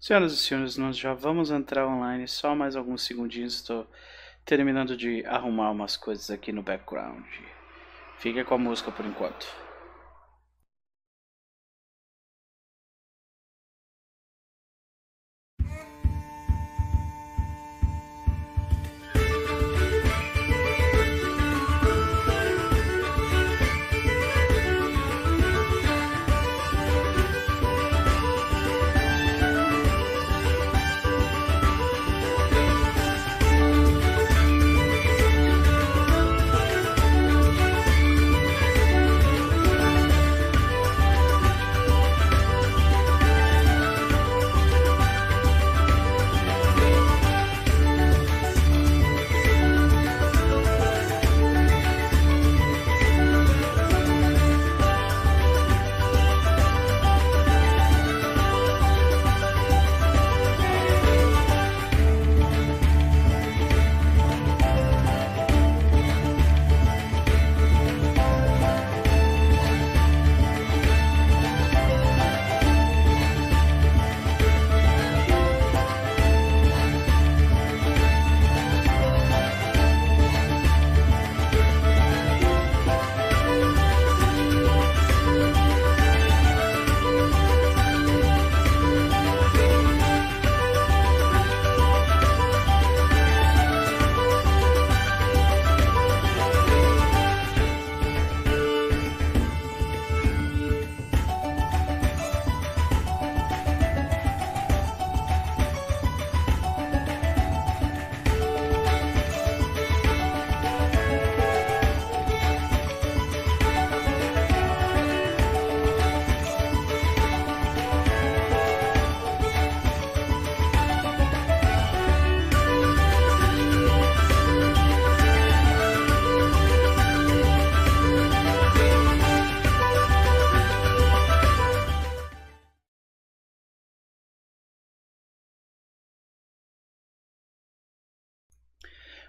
Senhoras e senhores, nós já vamos entrar online. Só mais alguns segundinhos. Estou terminando de arrumar umas coisas aqui no background. Fica com a música por enquanto.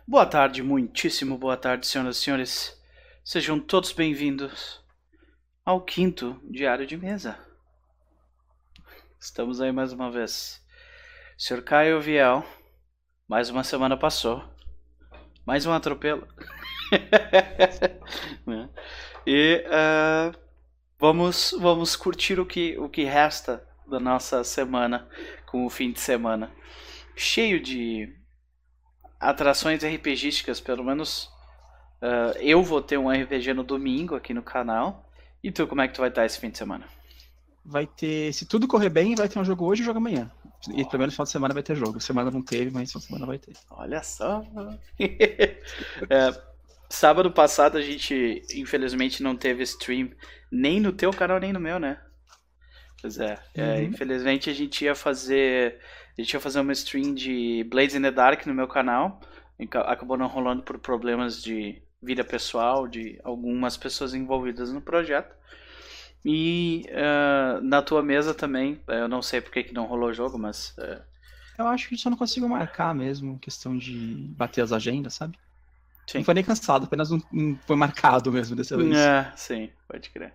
Boa tarde, muitíssimo boa tarde, senhoras e senhores. Sejam todos bem-vindos ao quinto Diário de Mesa. Estamos aí mais uma vez. Sr. Caio Viel, mais uma semana passou. Mais um atropelo. e uh, vamos, vamos curtir o que, o que resta da nossa semana com o fim de semana. Cheio de atrações RPGísticas, pelo menos uh, eu vou ter um RPG no domingo aqui no canal. E tu, como é que tu vai estar esse fim de semana? Vai ter, se tudo correr bem, vai ter um jogo hoje e um jogo amanhã. E pelo menos no final de semana vai ter jogo. Semana não teve, mas final de semana vai ter. Olha só. é, sábado passado a gente, infelizmente, não teve stream nem no teu canal, nem no meu, né? Pois é. é uhum. é infelizmente a gente ia fazer a gente ia fazer uma stream de Blades in the Dark no meu canal. Acabou não rolando por problemas de vida pessoal de algumas pessoas envolvidas no projeto. E uh, na tua mesa também, eu não sei porque que não rolou o jogo, mas. Uh... Eu acho que só não consigo marcar mesmo, questão de bater as agendas, sabe? Sim. Não foi nem cansado, apenas não, não foi marcado mesmo dessa vez. É, sim, pode crer.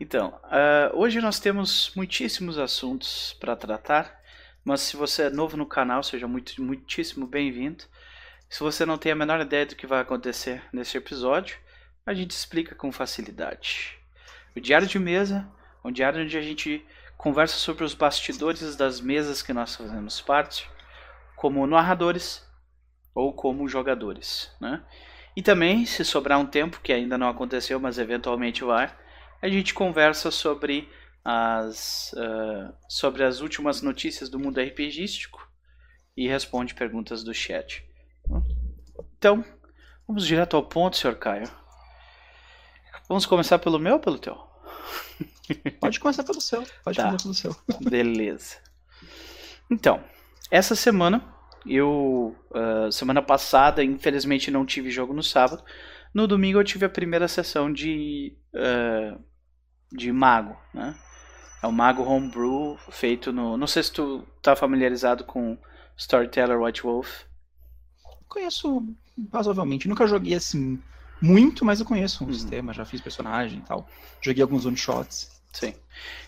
Então, uh, hoje nós temos muitíssimos assuntos para tratar. Mas se você é novo no canal, seja muito, muitíssimo bem-vindo. Se você não tem a menor ideia do que vai acontecer nesse episódio, a gente explica com facilidade. O Diário de Mesa é um diário onde a gente conversa sobre os bastidores das mesas que nós fazemos parte, como narradores ou como jogadores. Né? E também, se sobrar um tempo, que ainda não aconteceu, mas eventualmente vai, a gente conversa sobre as, uh, sobre as últimas notícias do mundo RPGístico e responde perguntas do chat. Então, vamos direto ao ponto, Sr. Caio. Vamos começar pelo meu ou pelo teu? Pode começar pelo seu. Pode tá. começar pelo seu. Beleza. Então, essa semana, eu. Uh, semana passada, infelizmente, não tive jogo no sábado. No domingo, eu tive a primeira sessão de. Uh, de Mago, né? É um mago homebrew feito no. Não sei se tu tá familiarizado com Storyteller White Wolf. Conheço razoavelmente. Nunca joguei assim muito, mas eu conheço um uhum. sistema, já fiz personagem e tal. Joguei alguns one shots. Sim.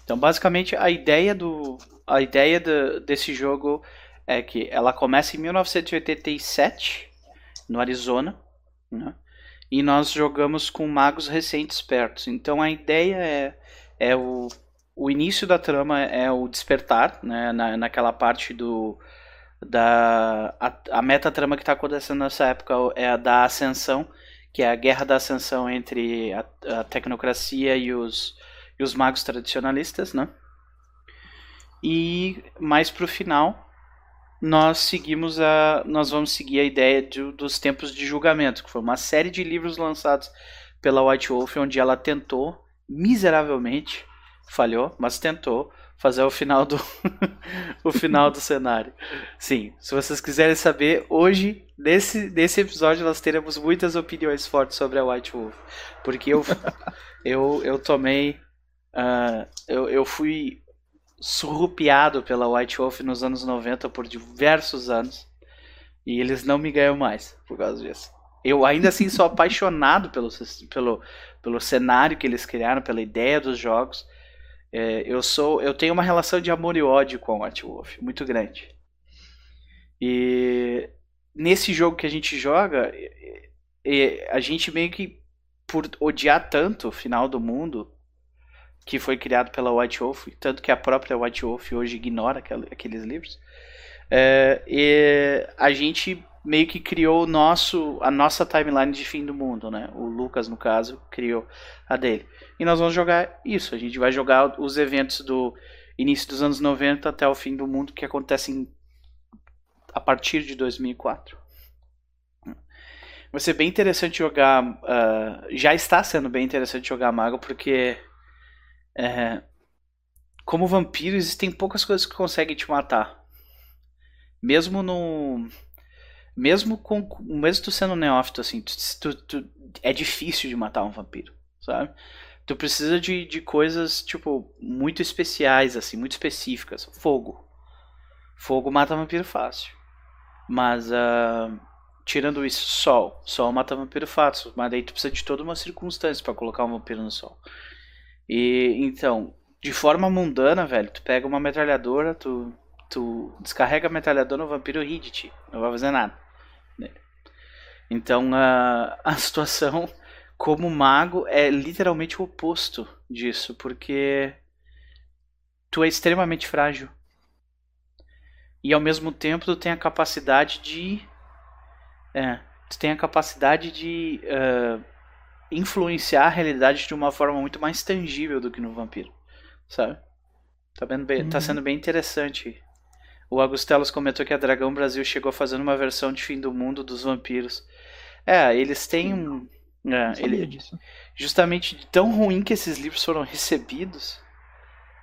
Então, basicamente, a ideia do a ideia do, desse jogo é que ela começa em 1987 no Arizona, né? E nós jogamos com magos recentes perto. Então a ideia é, é o, o início da trama é o despertar, né? Na, naquela parte do da a, a meta trama que está acontecendo nessa época é a da ascensão, que é a guerra da ascensão entre a, a tecnocracia e os e os magos tradicionalistas, né? E mais pro final nós seguimos a nós vamos seguir a ideia de, dos tempos de julgamento, que foi uma série de livros lançados pela White Wolf onde ela tentou miseravelmente falhou, mas tentou fazer o final do o final do cenário. Sim, se vocês quiserem saber, hoje nesse nesse episódio nós teremos muitas opiniões fortes sobre a White Wolf, porque eu eu, eu tomei uh, eu, eu fui surrupiado pela White Wolf nos anos 90 por diversos anos e eles não me ganham mais por causa disso. Eu ainda assim sou apaixonado pelo, pelo, pelo cenário que eles criaram, pela ideia dos jogos. É, eu sou, eu tenho uma relação de amor e ódio com a White Wolf muito grande. E nesse jogo que a gente joga, a gente meio que por odiar tanto o final do mundo, que foi criado pela White Wolf, tanto que a própria White Wolf hoje ignora aqueles livros. É, a gente meio que criou nosso, a nossa timeline de fim do mundo, né? O Lucas, no caso, criou a dele. E nós vamos jogar isso. A gente vai jogar os eventos do início dos anos 90 até o fim do mundo que acontecem a partir de 2004. Vai ser bem interessante jogar. Uh, já está sendo bem interessante jogar Mago, porque é, como vampiro, existem poucas coisas que conseguem te matar. Mesmo no. Mesmo com. Mesmo tu sendo neófito, assim, tu, tu, é difícil de matar um vampiro, sabe? Tu precisa de, de coisas, tipo, muito especiais, assim, muito específicas. Fogo. Fogo mata vampiro fácil. Mas, uh, tirando isso, sol. Sol mata vampiro fácil. Mas daí tu precisa de toda uma circunstância para colocar um vampiro no sol. E então, de forma mundana, velho, tu pega uma metralhadora, tu, tu descarrega a metralhadora no vampiro ri de ti, não vai fazer nada. Então a, a situação como mago é literalmente o oposto disso, porque tu é extremamente frágil. E ao mesmo tempo tu tem a capacidade de. É, tu tem a capacidade de uh, influenciar a realidade de uma forma muito mais tangível do que no vampiro, sabe? Tá, bem, tá uhum. tá sendo bem interessante. O Agustelos comentou que a Dragão Brasil chegou fazendo uma versão de fim do mundo dos vampiros. É, eles têm um. É, ele, disso. Justamente de tão ruim que esses livros foram recebidos.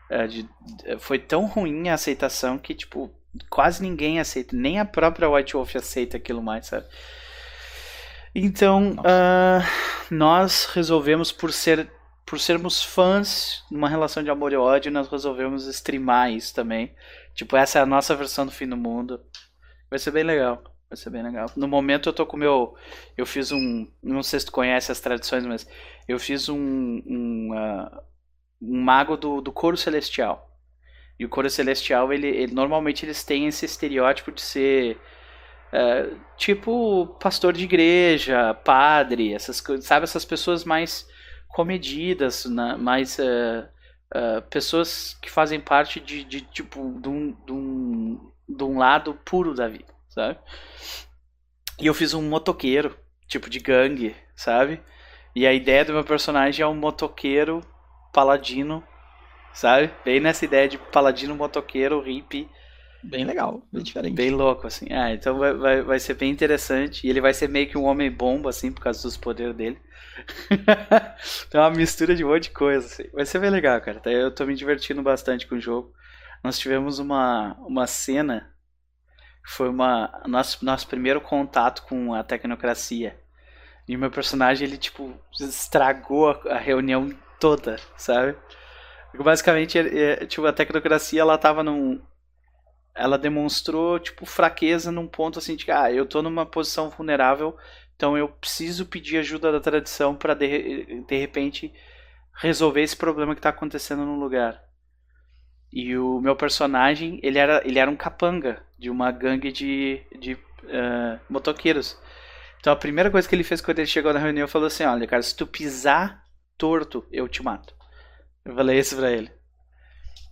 É, de, foi tão ruim a aceitação que, tipo, quase ninguém aceita. Nem a própria White Wolf aceita aquilo mais, sabe? Então, uh, nós resolvemos, por, ser, por sermos fãs, numa relação de amor e ódio, nós resolvemos streamar isso também. Tipo, essa é a nossa versão do fim do mundo. Vai ser bem legal. Vai ser bem legal. No momento eu tô com o meu. Eu fiz um. Não sei se tu conhece as tradições, mas eu fiz um. Um, uh, um mago do, do coro celestial. E o coro celestial, ele, ele normalmente eles têm esse estereótipo de ser é, tipo pastor de igreja, padre, essas sabe? Essas pessoas mais comedidas, né? mais uh, uh, pessoas que fazem parte de, de tipo de um, de, um, de um lado puro da vida, sabe? E eu fiz um motoqueiro, tipo de gangue, sabe? E a ideia do meu personagem é um motoqueiro paladino, sabe? Bem nessa ideia de paladino motoqueiro hippie Bem legal, bem diferente. Bem louco, assim. Ah, então vai, vai, vai ser bem interessante. E ele vai ser meio que um homem bomba, assim, por causa dos poderes dele. Tem uma mistura de um monte de coisa, assim. Vai ser bem legal, cara. Eu tô me divertindo bastante com o jogo. Nós tivemos uma, uma cena. Foi uma nosso, nosso primeiro contato com a tecnocracia. E meu personagem, ele, tipo, estragou a, a reunião toda, sabe? Basicamente, é, tipo, a tecnocracia, ela tava num, ela demonstrou tipo fraqueza num ponto assim de ah, eu tô numa posição vulnerável, então eu preciso pedir ajuda da tradição para de, de repente resolver esse problema que tá acontecendo no lugar. E o meu personagem, ele era, ele era um capanga de uma gangue de, de uh, motoqueiros. Então a primeira coisa que ele fez quando ele chegou na reunião falou assim: Olha, cara, se tu pisar torto, eu te mato. Eu falei isso pra ele.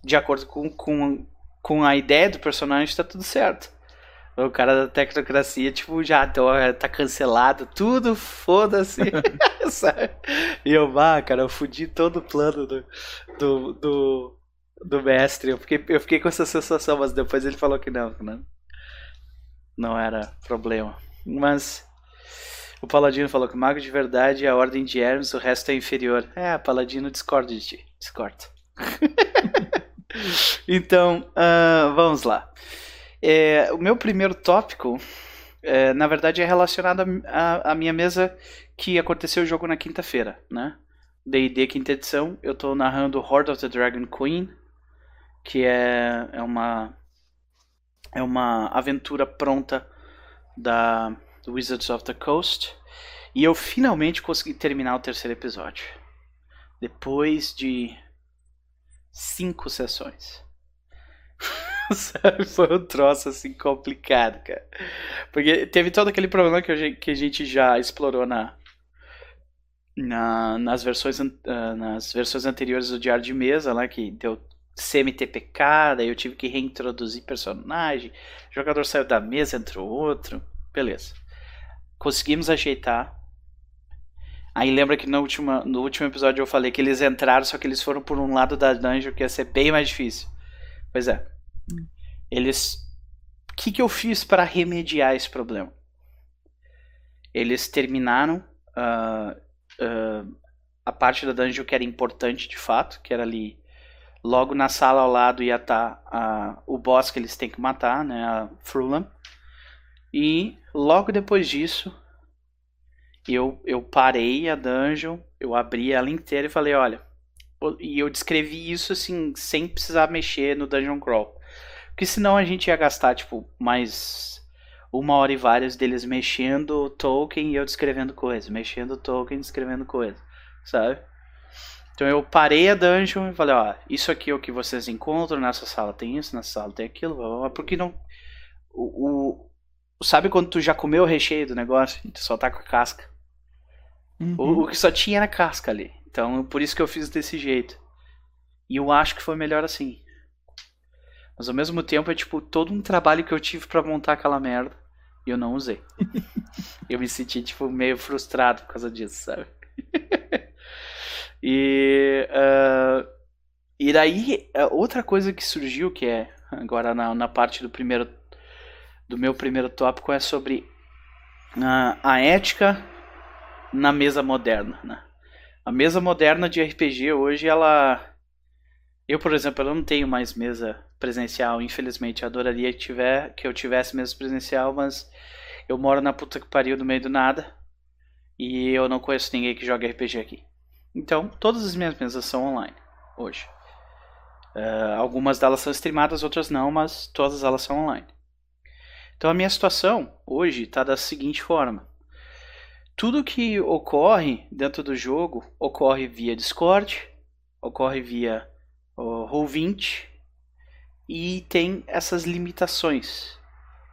De acordo com, com, com a ideia do personagem, tá tudo certo. O cara da tecnocracia, tipo, já tá cancelado, tudo, foda-se. e eu, vá, cara, eu fudi todo o plano do, do, do, do, mestre. Eu fiquei, eu fiquei com essa sensação, mas depois ele falou que não, não, não era problema. Mas o Paladino falou que o mago de verdade é a ordem de Hermes, o resto é inferior. É, Paladino discorda de ti. Discorda. então, uh, vamos lá. É, o meu primeiro tópico, é, na verdade, é relacionado à minha mesa que aconteceu o jogo na quinta-feira, né? D&D quinta edição, eu estou narrando Horde of the Dragon Queen, que é, é uma é uma aventura pronta da Wizards of the Coast, e eu finalmente consegui terminar o terceiro episódio. Depois de cinco sessões. Sabe? Foi um troço assim complicado, cara. Porque teve todo aquele problema que, eu, que a gente já explorou na, na, nas, versões, uh, nas versões anteriores do Diário de Mesa, lá que deu semi-TPK, daí eu tive que reintroduzir personagem, o jogador saiu da mesa, entrou outro, beleza. Conseguimos ajeitar. Aí lembra que no último, no último episódio eu falei que eles entraram, só que eles foram por um lado da dungeon que ia ser bem mais difícil. Pois é. Eles. O que, que eu fiz para remediar esse problema? Eles terminaram uh, uh, a parte da dungeon que era importante de fato, que era ali. Logo na sala ao lado ia estar tá, o boss que eles têm que matar, né? A Frulam. E logo depois disso, eu, eu parei a dungeon, eu abri ela inteira e falei, olha. E eu descrevi isso assim, sem precisar mexer no dungeon crawl. Porque senão a gente ia gastar, tipo, mais uma hora e várias deles mexendo o token e eu descrevendo coisa, mexendo o token e descrevendo coisa, sabe? Então eu parei a dungeon e falei, ó, isso aqui é o que vocês encontram, nessa sala tem isso, nessa sala tem aquilo, porque não... O, o, sabe quando tu já comeu o recheio do negócio tu só tá com a casca? Uhum. O, o que só tinha era casca ali. Então por isso que eu fiz desse jeito. E eu acho que foi melhor assim. Mas ao mesmo tempo é tipo todo um trabalho que eu tive para montar aquela merda e eu não usei. eu me senti tipo meio frustrado por causa disso, sabe? e uh, e daí outra coisa que surgiu que é agora na, na parte do primeiro do meu primeiro tópico é sobre uh, a ética na mesa moderna, né? A mesa moderna de RPG hoje ela eu, por exemplo, eu não tenho mais mesa presencial, infelizmente. Adoraria que, tiver, que eu tivesse mesa presencial, mas eu moro na puta que pariu no meio do nada. E eu não conheço ninguém que joga RPG aqui. Então, todas as minhas mesas são online hoje. Uh, algumas delas são streamadas, outras não, mas todas elas são online. Então a minha situação hoje está da seguinte forma: tudo que ocorre dentro do jogo ocorre via Discord, ocorre via o Roll20 e tem essas limitações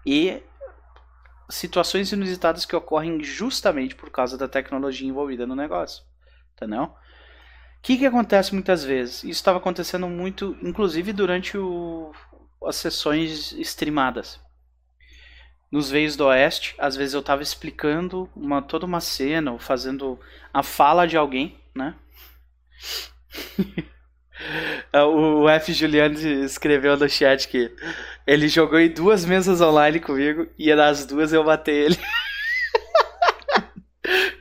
e situações inusitadas que ocorrem justamente por causa da tecnologia envolvida no negócio, entendeu? O que, que acontece muitas vezes? Isso estava acontecendo muito, inclusive durante o, as sessões streamadas. Nos Veios do Oeste, às vezes eu estava explicando uma, toda uma cena, ou fazendo a fala de alguém, né? O F. Juliano escreveu no chat que ele jogou em duas mesas online comigo e nas duas eu matei ele.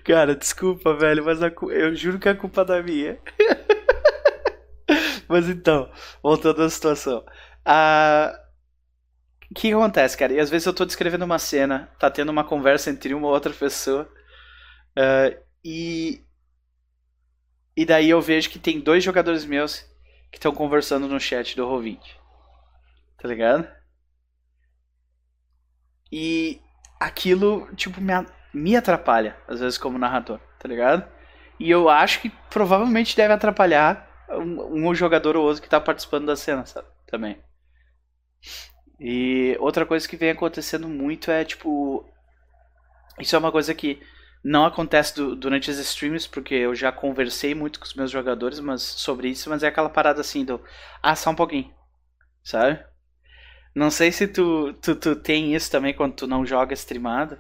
Cara, desculpa, velho, mas a, eu juro que a culpa é da minha. mas então, voltando à situação. A... O que acontece, cara? E às vezes eu tô descrevendo uma cena, tá tendo uma conversa entre uma ou outra pessoa, uh, e e daí eu vejo que tem dois jogadores meus que estão conversando no chat do Roll20. Tá ligado? E aquilo, tipo, me, me atrapalha, às vezes, como narrador, tá ligado? E eu acho que provavelmente deve atrapalhar um, um jogador ou outro que tá participando da cena, sabe? Também. E outra coisa que vem acontecendo muito é, tipo. Isso é uma coisa que não acontece do, durante as streams, porque eu já conversei muito com os meus jogadores mas, sobre isso, mas é aquela parada assim do. Ah, só um pouquinho. Sabe? Não sei se tu, tu, tu tem isso também quando tu não joga streamado.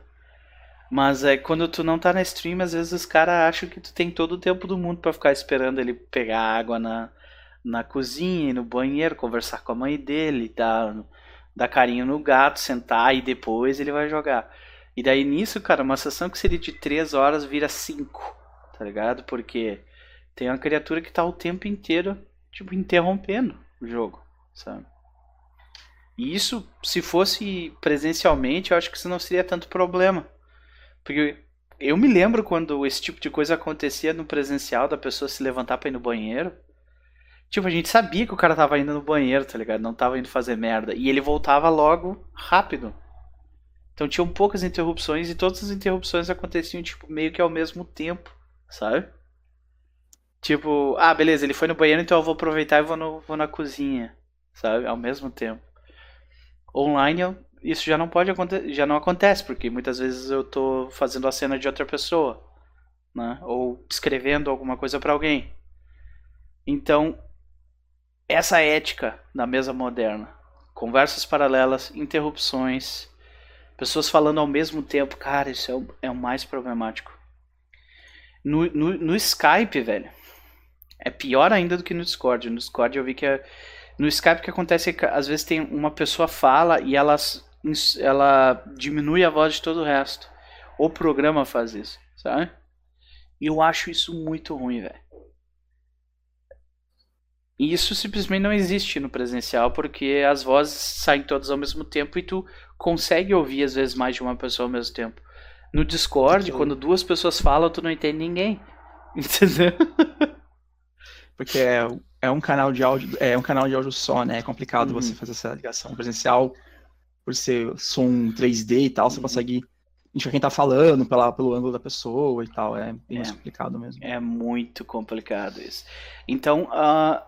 Mas é quando tu não tá na stream, às vezes os caras acham que tu tem todo o tempo do mundo para ficar esperando ele pegar água na, na cozinha, no banheiro, conversar com a mãe dele, dar, dar carinho no gato, sentar e depois ele vai jogar. E daí nisso, cara, uma sessão que seria de 3 horas vira 5, tá ligado? Porque tem uma criatura que tá o tempo inteiro, tipo, interrompendo o jogo, sabe? E isso, se fosse presencialmente, eu acho que isso não seria tanto problema. Porque eu me lembro quando esse tipo de coisa acontecia no presencial, da pessoa se levantar pra ir no banheiro. Tipo, a gente sabia que o cara tava indo no banheiro, tá ligado? Não tava indo fazer merda. E ele voltava logo rápido. Então tinham poucas interrupções e todas as interrupções aconteciam, tipo, meio que ao mesmo tempo, sabe? Tipo, ah, beleza, ele foi no banheiro, então eu vou aproveitar e vou, no, vou na cozinha, sabe? Ao mesmo tempo. Online isso já não pode acontecer, já não acontece, porque muitas vezes eu tô fazendo a cena de outra pessoa, né? Ou escrevendo alguma coisa para alguém. Então, essa ética da mesa moderna, conversas paralelas, interrupções, pessoas falando ao mesmo tempo, cara, isso é o, é o mais problemático. No, no, no Skype, velho, é pior ainda do que no Discord. No Discord eu vi que é, no Skype o que acontece é que às vezes tem uma pessoa fala e elas ela diminui a voz de todo o resto. O programa faz isso, sabe? E eu acho isso muito ruim, velho. E isso simplesmente não existe no presencial, porque as vozes saem todas ao mesmo tempo e tu consegue ouvir às vezes mais de uma pessoa ao mesmo tempo. No Discord, então... quando duas pessoas falam, tu não entende ninguém. Entendeu? Porque é, é um canal de áudio, é um canal de áudio só, né? É complicado uhum. você fazer essa ligação presencial por ser som 3D e tal, você uhum. consegue enxergar quem tá falando pela, pelo ângulo da pessoa e tal. É bem é, mais complicado mesmo. É muito complicado isso. Então, uh,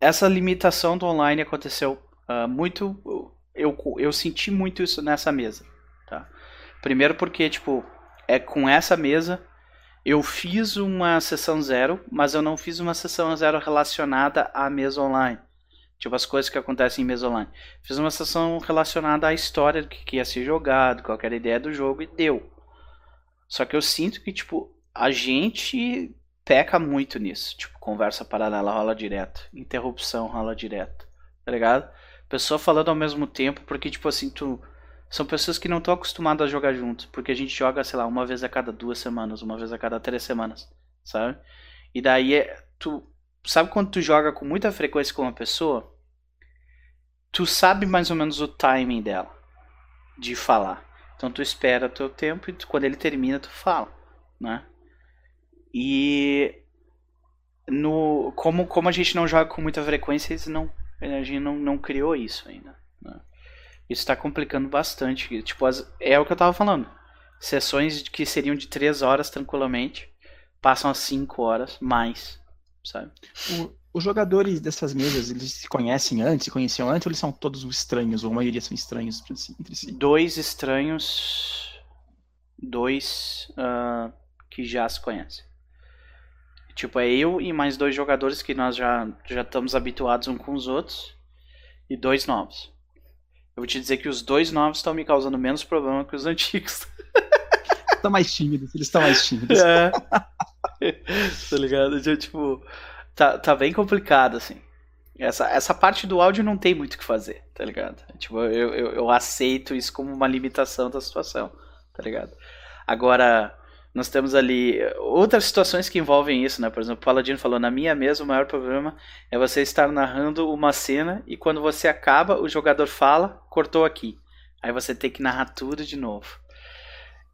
essa limitação do online aconteceu uh, muito. Eu, eu senti muito isso nessa mesa. Tá? Primeiro porque, tipo, é com essa mesa eu fiz uma sessão zero, mas eu não fiz uma sessão zero relacionada à mesa online. Tipo, as coisas que acontecem em mesa online. Fiz uma sessão relacionada à história do que ia ser jogado, qualquer ideia do jogo e deu. Só que eu sinto que, tipo, a gente peca muito nisso. Tipo, conversa paralela rola direto. Interrupção rola direto. Tá ligado? Pessoa falando ao mesmo tempo, porque, tipo assim, tu. São pessoas que não estão acostumadas a jogar junto. Porque a gente joga, sei lá, uma vez a cada duas semanas, uma vez a cada três semanas. Sabe? E daí é, tu. Sabe quando tu joga com muita frequência com uma pessoa? tu sabe mais ou menos o timing dela de falar. Então tu espera o teu tempo e tu, quando ele termina tu fala, né? E no como como a gente não joga com muita frequência, não a gente não, não criou isso ainda. Né? Isso está complicando bastante. Tipo, as, é o que eu tava falando. Sessões que seriam de 3 horas tranquilamente passam a 5 horas mais, sabe? O, os jogadores dessas mesas, eles se conhecem antes, se conheciam antes, ou eles são todos estranhos, ou a maioria são estranhos entre si? Dois estranhos, dois uh, que já se conhecem. Tipo, é eu e mais dois jogadores que nós já, já estamos habituados uns com os outros, e dois novos. Eu vou te dizer que os dois novos estão me causando menos problema que os antigos. Estão mais tímidos, eles estão mais tímidos. É. tá ligado? Tipo, tá, tá bem complicado, assim. Essa, essa parte do áudio não tem muito o que fazer, tá ligado? Tipo, eu, eu, eu aceito isso como uma limitação da situação, tá ligado? Agora, nós temos ali outras situações que envolvem isso, né? Por exemplo, o Paladino falou, na minha mesa o maior problema é você estar narrando uma cena e quando você acaba, o jogador fala, cortou aqui. Aí você tem que narrar tudo de novo.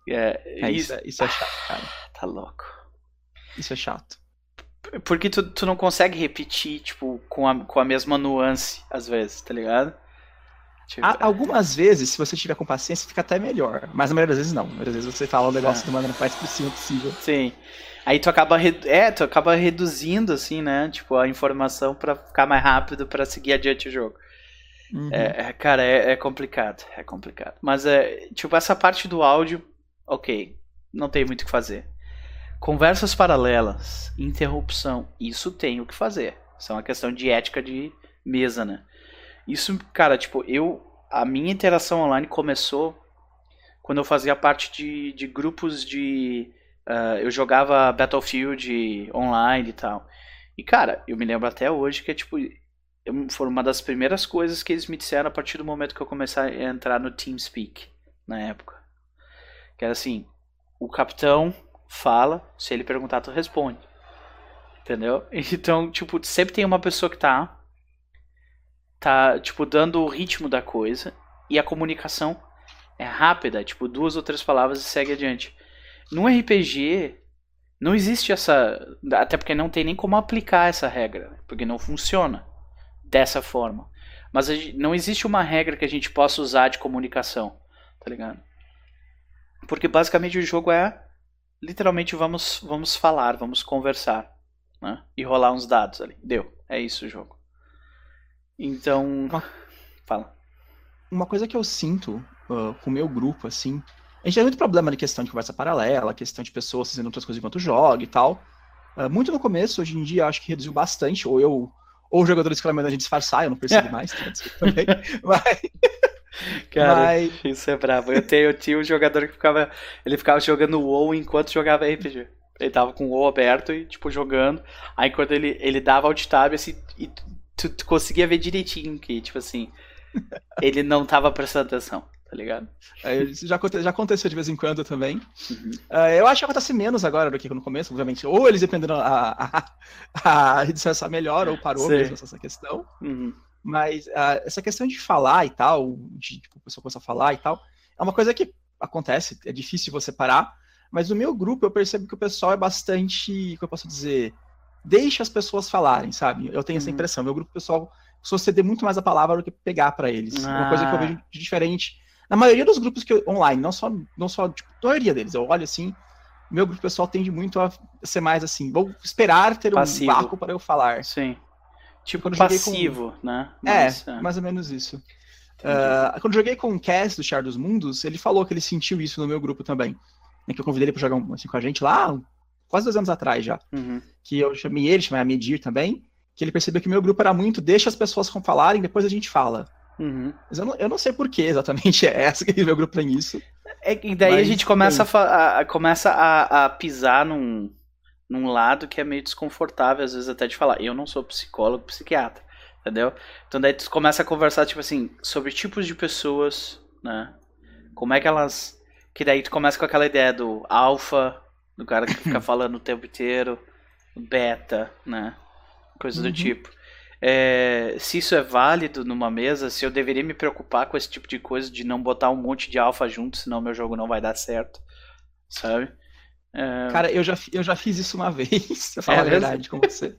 É, é isso, isso, é, chato, cara. Tá louco. Isso é chato. Porque tu, tu não consegue repetir, tipo, com a, com a mesma nuance, às vezes, tá ligado? Tipo... Algumas vezes, se você tiver com paciência, fica até melhor. Mas na maioria das vezes não. Das vezes você fala o negócio é. de maneira mais cima possível. Sim. Aí tu acaba, é, tu acaba reduzindo, assim, né? Tipo, a informação para ficar mais rápido para seguir adiante o jogo. Uhum. É, é, cara, é, é, complicado, é complicado. Mas é, tipo, essa parte do áudio, ok, não tem muito o que fazer. Conversas paralelas, interrupção, isso tem o que fazer. Isso é uma questão de ética de mesa, né? Isso, cara, tipo, eu. A minha interação online começou quando eu fazia parte de, de grupos de. Uh, eu jogava Battlefield online e tal. E, cara, eu me lembro até hoje que é tipo. Foi uma das primeiras coisas que eles me disseram a partir do momento que eu comecei a entrar no TeamSpeak, na época. Que era assim: o capitão fala, se ele perguntar, tu responde. Entendeu? Então, tipo, sempre tem uma pessoa que tá tá, tipo, dando o ritmo da coisa e a comunicação é rápida, tipo, duas ou três palavras e segue adiante. No RPG, não existe essa. Até porque não tem nem como aplicar essa regra, porque não funciona dessa forma. Mas não existe uma regra que a gente possa usar de comunicação, tá ligado? Porque basicamente o jogo é literalmente vamos vamos falar, vamos conversar, né? E rolar uns dados ali. Deu. É isso o jogo. Então, uma... fala. Uma coisa que eu sinto uh, com o meu grupo, assim, a gente tem muito problema de questão de conversa paralela, questão de pessoas fazendo outras coisas enquanto joga e tal. Uh, muito no começo, hoje em dia, acho que reduziu bastante, ou eu, ou os jogadores que a gente disfarçar, eu não percebi mais, também. Mas... Cara, Mas... isso é bravo. Eu, tenho, eu tinha um jogador que ficava. Ele ficava jogando WoW enquanto jogava RPG. Ele tava com o WoW aberto e, tipo, jogando. Aí quando ele, ele dava alt tab assim, e tu, tu conseguia ver direitinho que, tipo assim, ele não tava prestando atenção, tá ligado? É, isso já, já aconteceu de vez em quando também. Uhum. Uh, eu acho que acontece menos agora do que no começo, obviamente. Ou eles dependendo a, a, a disfarçar melhor, ou parou Sim. mesmo essa questão. Uhum. Mas uh, essa questão de falar e tal, de tipo, a pessoa começar a falar e tal, é uma coisa que acontece, é difícil você parar. Mas no meu grupo eu percebo que o pessoal é bastante, como eu posso dizer, deixa as pessoas falarem, sabe? Eu tenho essa uhum. impressão. Meu grupo pessoal só ceder muito mais a palavra do que pegar para eles. Ah. Uma coisa que eu vejo de diferente. Na maioria dos grupos que eu, online, não só, não só tipo, a maioria deles, eu olho assim, meu grupo pessoal tende muito a ser mais assim, vou esperar ter passivo. um vácuo para eu falar. Sim. Tipo quando passivo, com... né? É, Mas, é, mais ou menos isso. Uh, quando joguei com o Cass do Char dos Mundos, ele falou que ele sentiu isso no meu grupo também. Né, que eu convidei ele para jogar um, assim, com a gente lá, quase dois anos atrás já. Uhum. Que eu chamei ele, chamei a Medir também, que ele percebeu que o meu grupo era muito, deixa as pessoas falarem, depois a gente fala. Uhum. Mas eu não, eu não sei por que exatamente é essa que o meu grupo tem isso. É, e daí a gente começa, a, a, começa a, a pisar num, num lado que é meio desconfortável, às vezes até de falar. Eu não sou psicólogo, psiquiatra, entendeu? Então daí tu começa a conversar, tipo assim, sobre tipos de pessoas, né? Como é que elas... Que daí tu começa com aquela ideia do alfa, do cara que fica falando o tempo inteiro, beta, né? Coisa uhum. do tipo. É, se isso é válido numa mesa, se eu deveria me preocupar com esse tipo de coisa, de não botar um monte de alfa junto, senão meu jogo não vai dar certo, sabe? É... Cara, eu já, eu já fiz isso uma vez, pra falar é a verdade com você.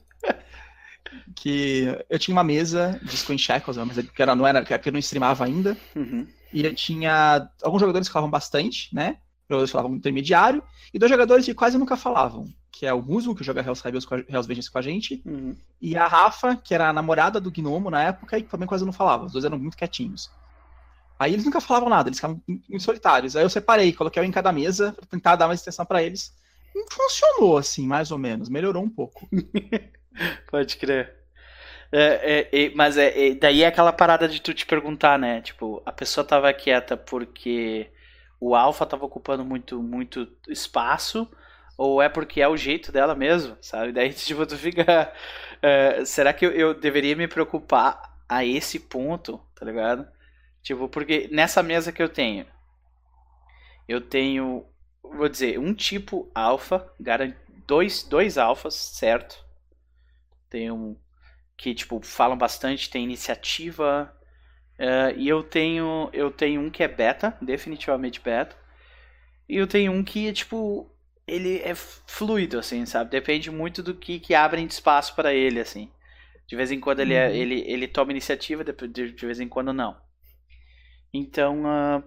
que eu tinha uma mesa de Screen Shackles, mas que era, não era, que eu não streamava ainda. Uhum. E eu tinha alguns jogadores que falavam bastante, né? jogadores falavam intermediário, e dois jogadores que quase nunca falavam, que é o Muso, que joga Hells, Hells Vengeance com a gente, uhum. e a Rafa, que era a namorada do Gnomo na época, e também quase não falava. Os dois eram muito quietinhos. Aí eles nunca falavam nada, eles ficavam muito solitários. Aí eu separei, coloquei um em cada mesa pra tentar dar mais atenção para eles. funcionou, assim, mais ou menos. Melhorou um pouco. Pode crer. É, é, é, mas é, é, daí é aquela parada de tu te perguntar, né? Tipo, a pessoa tava quieta porque o alfa tava ocupando muito, muito espaço, ou é porque é o jeito dela mesmo, sabe? Daí, tipo, tu fica. Uh, será que eu, eu, deveria me preocupar a esse ponto, tá ligado? Tipo, porque nessa mesa que eu tenho, eu tenho, vou dizer, um tipo alfa, dois, dois alfas, certo? Tem um que, tipo, falam bastante, tem iniciativa, Uh, e eu tenho eu tenho um que é beta, definitivamente beta. E eu tenho um que é tipo ele é fluido assim, sabe? Depende muito do que que abrem de espaço para ele assim. De vez em quando ele, é, uhum. ele ele toma iniciativa, de, de, de vez em quando não. Então, uh,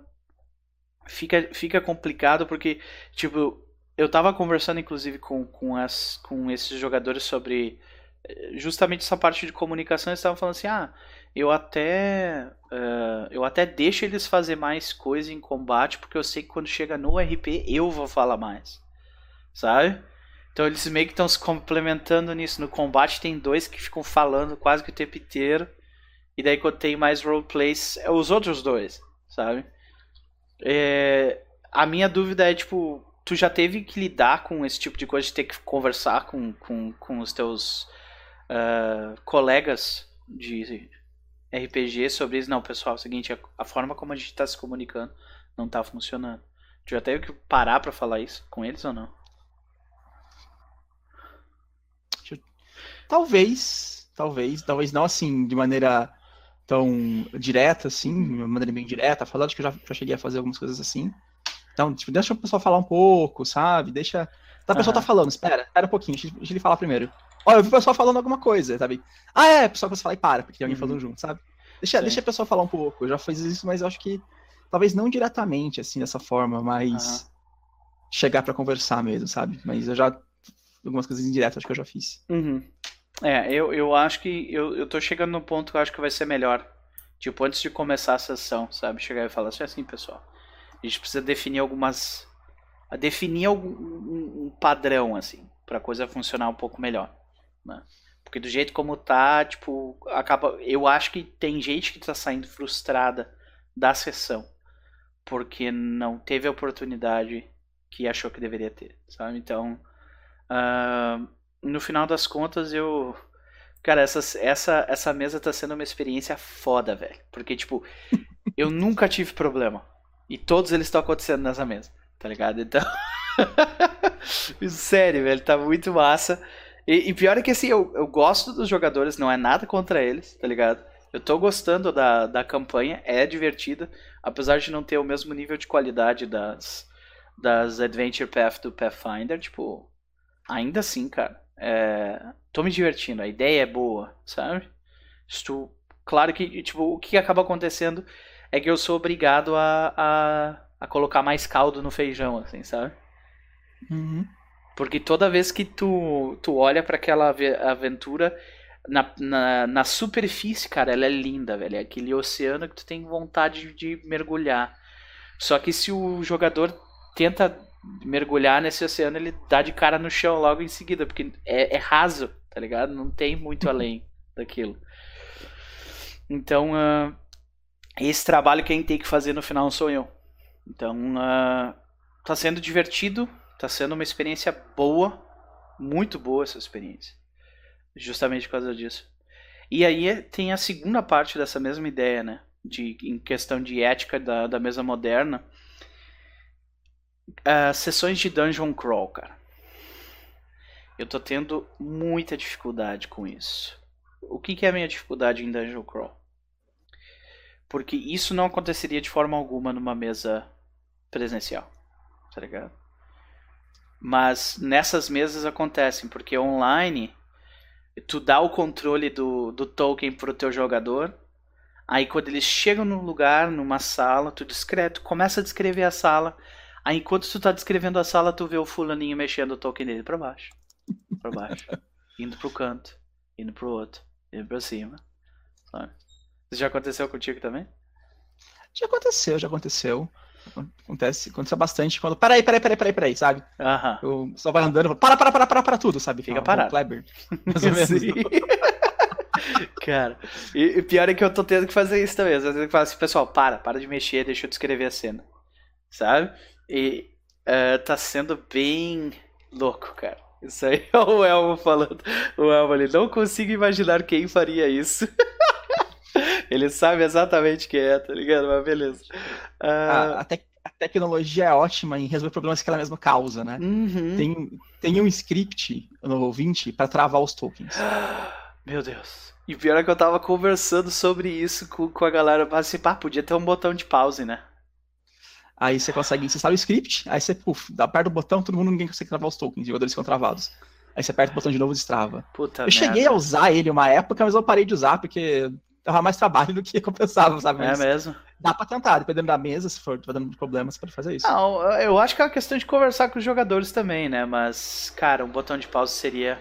fica, fica complicado porque, tipo, eu tava conversando inclusive com, com, as, com esses jogadores sobre eh, justamente essa parte de comunicação. Eles estavam falando assim: ah, eu até, uh, eu até deixo eles fazer mais coisa em combate porque eu sei que quando chega no RP eu vou falar mais, sabe? Então eles meio que estão se complementando nisso. No combate tem dois que ficam falando quase que o tempo inteiro. E daí quando tem mais roleplays, é os outros dois, sabe? É, a minha dúvida é, tipo, tu já teve que lidar com esse tipo de coisa, de ter que conversar com, com, com os teus uh, colegas de RPG sobre isso? Não, pessoal, é o seguinte, a, a forma como a gente está se comunicando não está funcionando. Tu já teve que parar para falar isso com eles ou não? Talvez, talvez, talvez não assim, de maneira tão direta, assim, de uma maneira bem direta, falando que eu já, já cheguei a fazer algumas coisas assim. Então, tipo, deixa o pessoal falar um pouco, sabe? Deixa. Tá, a pessoa uhum. tá falando, espera, espera um pouquinho, deixa, deixa ele falar primeiro. Olha, eu vi o pessoal falando alguma coisa, sabe? Ah, é, pessoal que você fala e para, porque tem alguém uhum. falando junto, sabe? Deixa, deixa a pessoa falar um pouco. Eu já fiz isso, mas eu acho que talvez não diretamente, assim, dessa forma, mas uhum. chegar para conversar mesmo, sabe? Mas eu já. Algumas coisas indiretas acho que eu já fiz. Uhum. É, eu, eu acho que eu, eu tô chegando no ponto que eu acho que vai ser melhor. Tipo, antes de começar a sessão, sabe? Chegar e falar assim, assim, pessoal. A gente precisa definir algumas. Definir algum, um, um padrão, assim, pra coisa funcionar um pouco melhor. Né? Porque do jeito como tá, tipo, acaba. Eu acho que tem gente que tá saindo frustrada da sessão. Porque não teve a oportunidade que achou que deveria ter, sabe? Então. Uh, no final das contas, eu. Cara, essa, essa, essa mesa tá sendo uma experiência foda, velho. Porque, tipo, eu nunca tive problema. E todos eles estão acontecendo nessa mesa, tá ligado? Então. Sério, velho, tá muito massa. E, e, pior é que assim, eu, eu gosto dos jogadores, não é nada contra eles, tá ligado? Eu tô gostando da, da campanha, é divertida, apesar de não ter o mesmo nível de qualidade das, das Adventure Path do Pathfinder, tipo, ainda assim, cara, é, tô me divertindo, a ideia é boa, sabe? Estou, claro que, tipo, o que acaba acontecendo é que eu sou obrigado a, a, a colocar mais caldo no feijão, assim, sabe? Uhum. Porque toda vez que tu, tu olha para aquela aventura, na, na, na, superfície, cara, ela é linda, velho. É aquele oceano que tu tem vontade de mergulhar. Só que se o jogador tenta mergulhar nesse oceano, ele dá de cara no chão logo em seguida, porque é, é raso, tá ligado? Não tem muito além daquilo. Então, uh, esse trabalho quem tem que fazer no final sou eu. Então, uh, tá sendo divertido, tá sendo uma experiência boa, muito boa essa experiência. Justamente por causa disso. E aí tem a segunda parte dessa mesma ideia, né? De, em questão de ética da, da mesa moderna uh, sessões de dungeon crawl, cara. Eu tô tendo muita dificuldade com isso. O que, que é a minha dificuldade em dungeon crawl? Porque isso não aconteceria de forma alguma numa mesa presencial, tá ligado? Mas nessas mesas acontecem, porque online tu dá o controle do, do token pro teu jogador. Aí quando eles chegam num lugar, numa sala, tu discreto, começa a descrever a sala. Aí enquanto tu tá descrevendo a sala, tu vê o fulaninho mexendo o token dele pra baixo. Pra baixo. indo pro canto. Indo pro outro. Indo pra cima. Sabe? Isso já aconteceu contigo também? Já aconteceu, já aconteceu. Acontece, aconteceu bastante quando. Peraí, peraí, peraí, peraí, peraí, sabe? Aham. Eu só vai andando e falo, para, para, para, para, para tudo, sabe? Fica parado. Kleber. Mais ou menos. Cara, e, o pior é que eu tô tendo que fazer isso também. Às vezes eu falo assim, pessoal, para, para de mexer, deixa eu descrever a cena. Sabe? E uh, tá sendo bem louco, cara. Isso aí é o Elmo falando. O Elmo ali, não consigo imaginar quem faria isso. Ele sabe exatamente quem é, tá ligado? Mas beleza. Uh... A, a, te a, tecnologia é ótima em resolver problemas que ela mesma causa, né? Uhum. Tem, tem um script no ouvinte para travar os tokens. Meu Deus. E pior é que eu tava conversando sobre isso com, com a galera. Assim, pá, podia ter um botão de pause, né? Aí você consegue, você sabe o script, aí você, puf, aperta o botão, todo mundo, ninguém consegue travar os tokens, os jogadores ficam travados. Aí você aperta o botão de novo e destrava. Puta eu merda. cheguei a usar ele uma época, mas eu parei de usar porque dava mais trabalho do que compensava, sabe? É mas mesmo? Dá pra tentar, dependendo da mesa, se for dando problemas, pode fazer isso. Não, eu acho que é uma questão de conversar com os jogadores também, né? Mas, cara, um botão de pausa seria.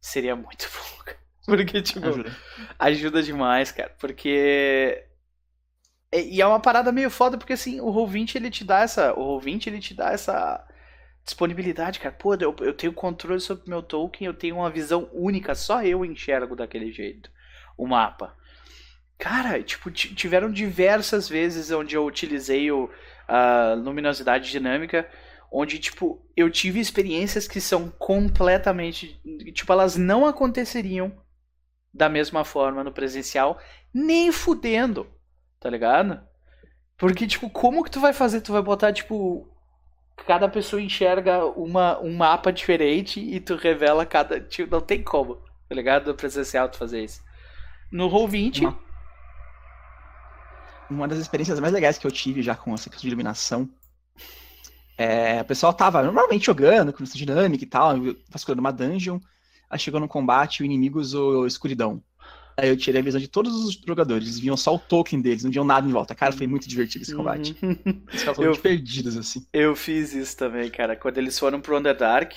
Seria muito bom. Porque, tipo, ajuda. ajuda demais, cara. Porque. E é uma parada meio foda, porque assim, o Roll20 ele te dá essa. O Roll20 ele te dá essa disponibilidade, cara. Pô, eu, eu tenho controle sobre meu token, eu tenho uma visão única, só eu enxergo daquele jeito o mapa. Cara, tipo, tiveram diversas vezes onde eu utilizei o, a luminosidade dinâmica, onde, tipo, eu tive experiências que são completamente. Tipo, elas não aconteceriam da mesma forma no presencial, nem fudendo, tá ligado? Porque, tipo, como que tu vai fazer? Tu vai botar, tipo, cada pessoa enxerga uma, um mapa diferente e tu revela cada. Tipo, não tem como, tá ligado? No presencial tu fazer isso. No Roll20. Uma, uma das experiências mais legais que eu tive já com essa questão de iluminação. É, o pessoal tava normalmente jogando com dinâmica e tal, vasculhando uma dungeon. Aí chegou no combate, o inimigo usou escuridão. Aí eu tirei a visão de todos os jogadores, eles viam só o token deles, não viam nada em volta. Cara, foi muito divertido esse combate. Uhum. Eles ficavam eu, perdidos, assim. Eu fiz isso também, cara. Quando eles foram pro Underdark,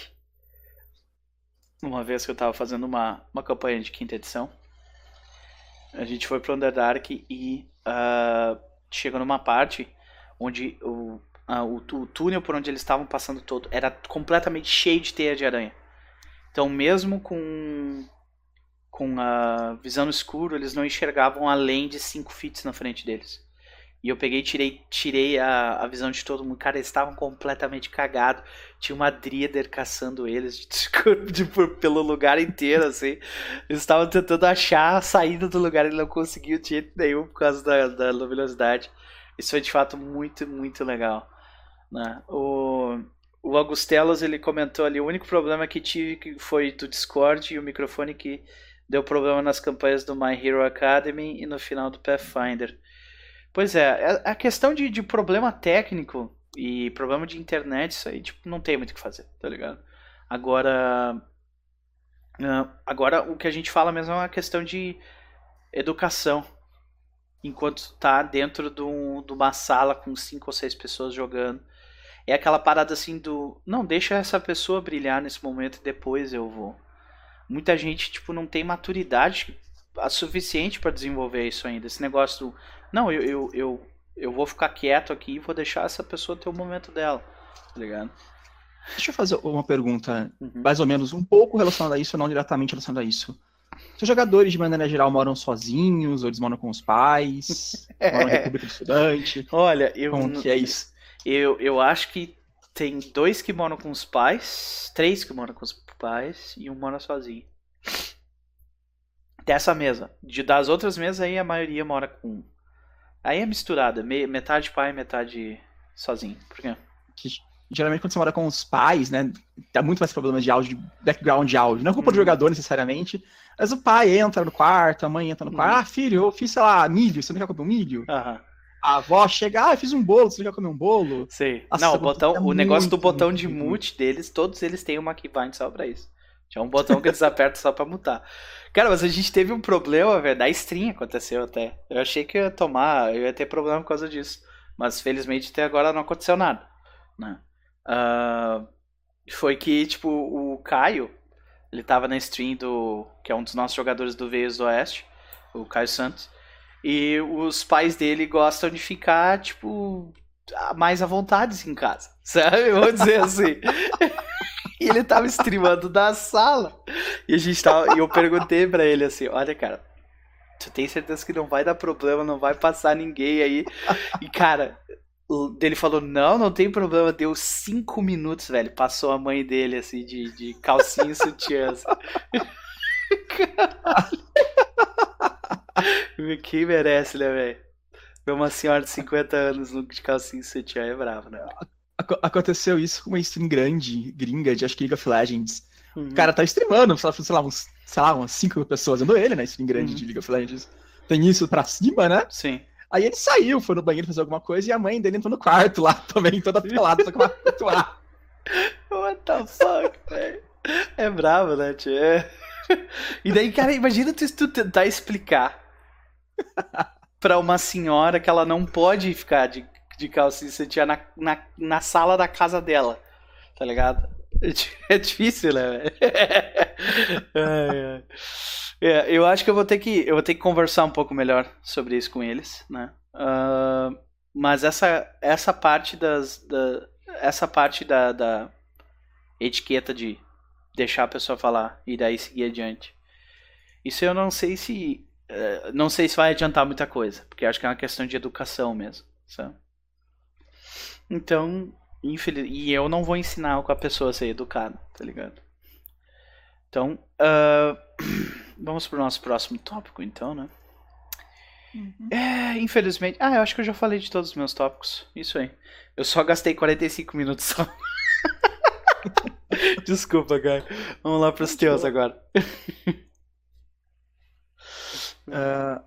uma vez que eu tava fazendo uma, uma campanha de quinta edição, a gente foi pro Underdark e uh, chegou numa parte onde o, uh, o, o, túnel por onde eles estavam passando todo era completamente cheio de teia de aranha. Então, mesmo com com a visão no escuro, eles não enxergavam além de 5 feet na frente deles. E eu peguei e tirei, tirei a, a visão de todo mundo. Cara, eles estavam completamente cagados. Tinha uma Driader caçando eles tipo, pelo lugar inteiro, assim. Eles estavam tentando achar a saída do lugar e não conseguiam de jeito nenhum por causa da, da luminosidade. Isso foi de fato muito, muito legal. Né? O, o Augustelos ele comentou ali: o único problema que tive foi do Discord e o microfone que deu problema nas campanhas do My Hero Academy e no final do Pathfinder. Pois é, a questão de, de problema técnico e problema de internet, isso aí, tipo, não tem muito o que fazer, tá ligado? Agora. Agora, o que a gente fala mesmo é uma questão de educação. Enquanto tá dentro de, um, de uma sala com cinco ou seis pessoas jogando. É aquela parada assim do. Não, deixa essa pessoa brilhar nesse momento e depois eu vou. Muita gente, tipo, não tem maturidade a suficiente para desenvolver isso ainda. Esse negócio do não, eu, eu, eu, eu vou ficar quieto aqui e vou deixar essa pessoa ter o momento dela, tá ligado? Deixa eu fazer uma pergunta, uhum. mais ou menos um pouco relacionada a isso, não diretamente relacionada a isso. Os jogadores, de maneira geral, moram sozinhos, ou eles moram com os pais, moram na República do Estudante? Olha, eu... Como que é isso? Eu, eu acho que tem dois que moram com os pais, três que moram com os pais, e um mora sozinho. Dessa mesa. De, das outras mesas aí, a maioria mora com Aí é misturada, metade pai, metade sozinho. Por quê? Que, geralmente quando você mora com os pais, né, dá muito mais problemas de áudio, de background de áudio. Não é culpa uhum. do jogador necessariamente, mas o pai entra no quarto, a mãe entra no uhum. quarto. Ah, filho, eu fiz, sei lá, milho, você não quer comer um milho? Uhum. A avó chega, ah, eu fiz um bolo, você não quer comer um bolo? Sei. Nossa, não, o, botão, é o negócio do botão de mute deles, todos eles têm uma keybind só pra isso. Tinha um botão que eles apertam só pra mutar. Cara, mas a gente teve um problema, velho. Da stream aconteceu até. Eu achei que ia tomar, eu ia ter problema por causa disso. Mas felizmente até agora não aconteceu nada. Né? Uh, foi que, tipo, o Caio, ele tava na stream do. que é um dos nossos jogadores do Veios do Oeste, o Caio Santos. E os pais dele gostam de ficar, tipo, mais à vontade em casa. Sabe? Vamos dizer assim. E ele tava streamando da sala. E a gente tava. E eu perguntei pra ele assim: olha, cara, tu tem certeza que não vai dar problema, não vai passar ninguém aí. E, cara, ele falou: não, não tem problema. Deu cinco minutos, velho. Passou a mãe dele, assim, de, de calcinha e sutiã. Assim. Caralho. Quem merece, né, velho? Ver uma senhora de 50 anos de calcinha e sutiã é bravo, né? aconteceu isso com uma stream grande, gringa, de acho que League of Legends. Uhum. O cara tá streamando, sei lá, uns, sei lá, umas 5 pessoas vendo ele, né? Stream grande uhum. de League of Legends. Tem isso pra cima, né? Sim. Aí ele saiu, foi no banheiro fazer alguma coisa e a mãe dele entrou no quarto lá também, toda pelada, só com uma lá. What the fuck, velho? É bravo, né, tio? É. E daí, cara, imagina tu tentar explicar pra uma senhora que ela não pode ficar de, de calcinha sutiã na, na, na sala da casa dela. Tá ligado? É difícil, né? é, é, eu acho que eu vou ter que eu vou ter que conversar um pouco melhor sobre isso com eles, né? Uh, mas essa essa parte das da, essa parte da, da etiqueta de deixar a pessoa falar e daí seguir adiante. Isso eu não sei se não sei se vai adiantar muita coisa, porque acho que é uma questão de educação mesmo, sabe? Então, infeliz... e eu não vou ensinar com a pessoa a ser educada, tá ligado? Então, uh, vamos pro nosso próximo tópico, então, né? Uhum. É, infelizmente. Ah, eu acho que eu já falei de todos os meus tópicos. Isso aí. Eu só gastei 45 minutos só. Desculpa, cara. Vamos lá pros teus agora. Uh,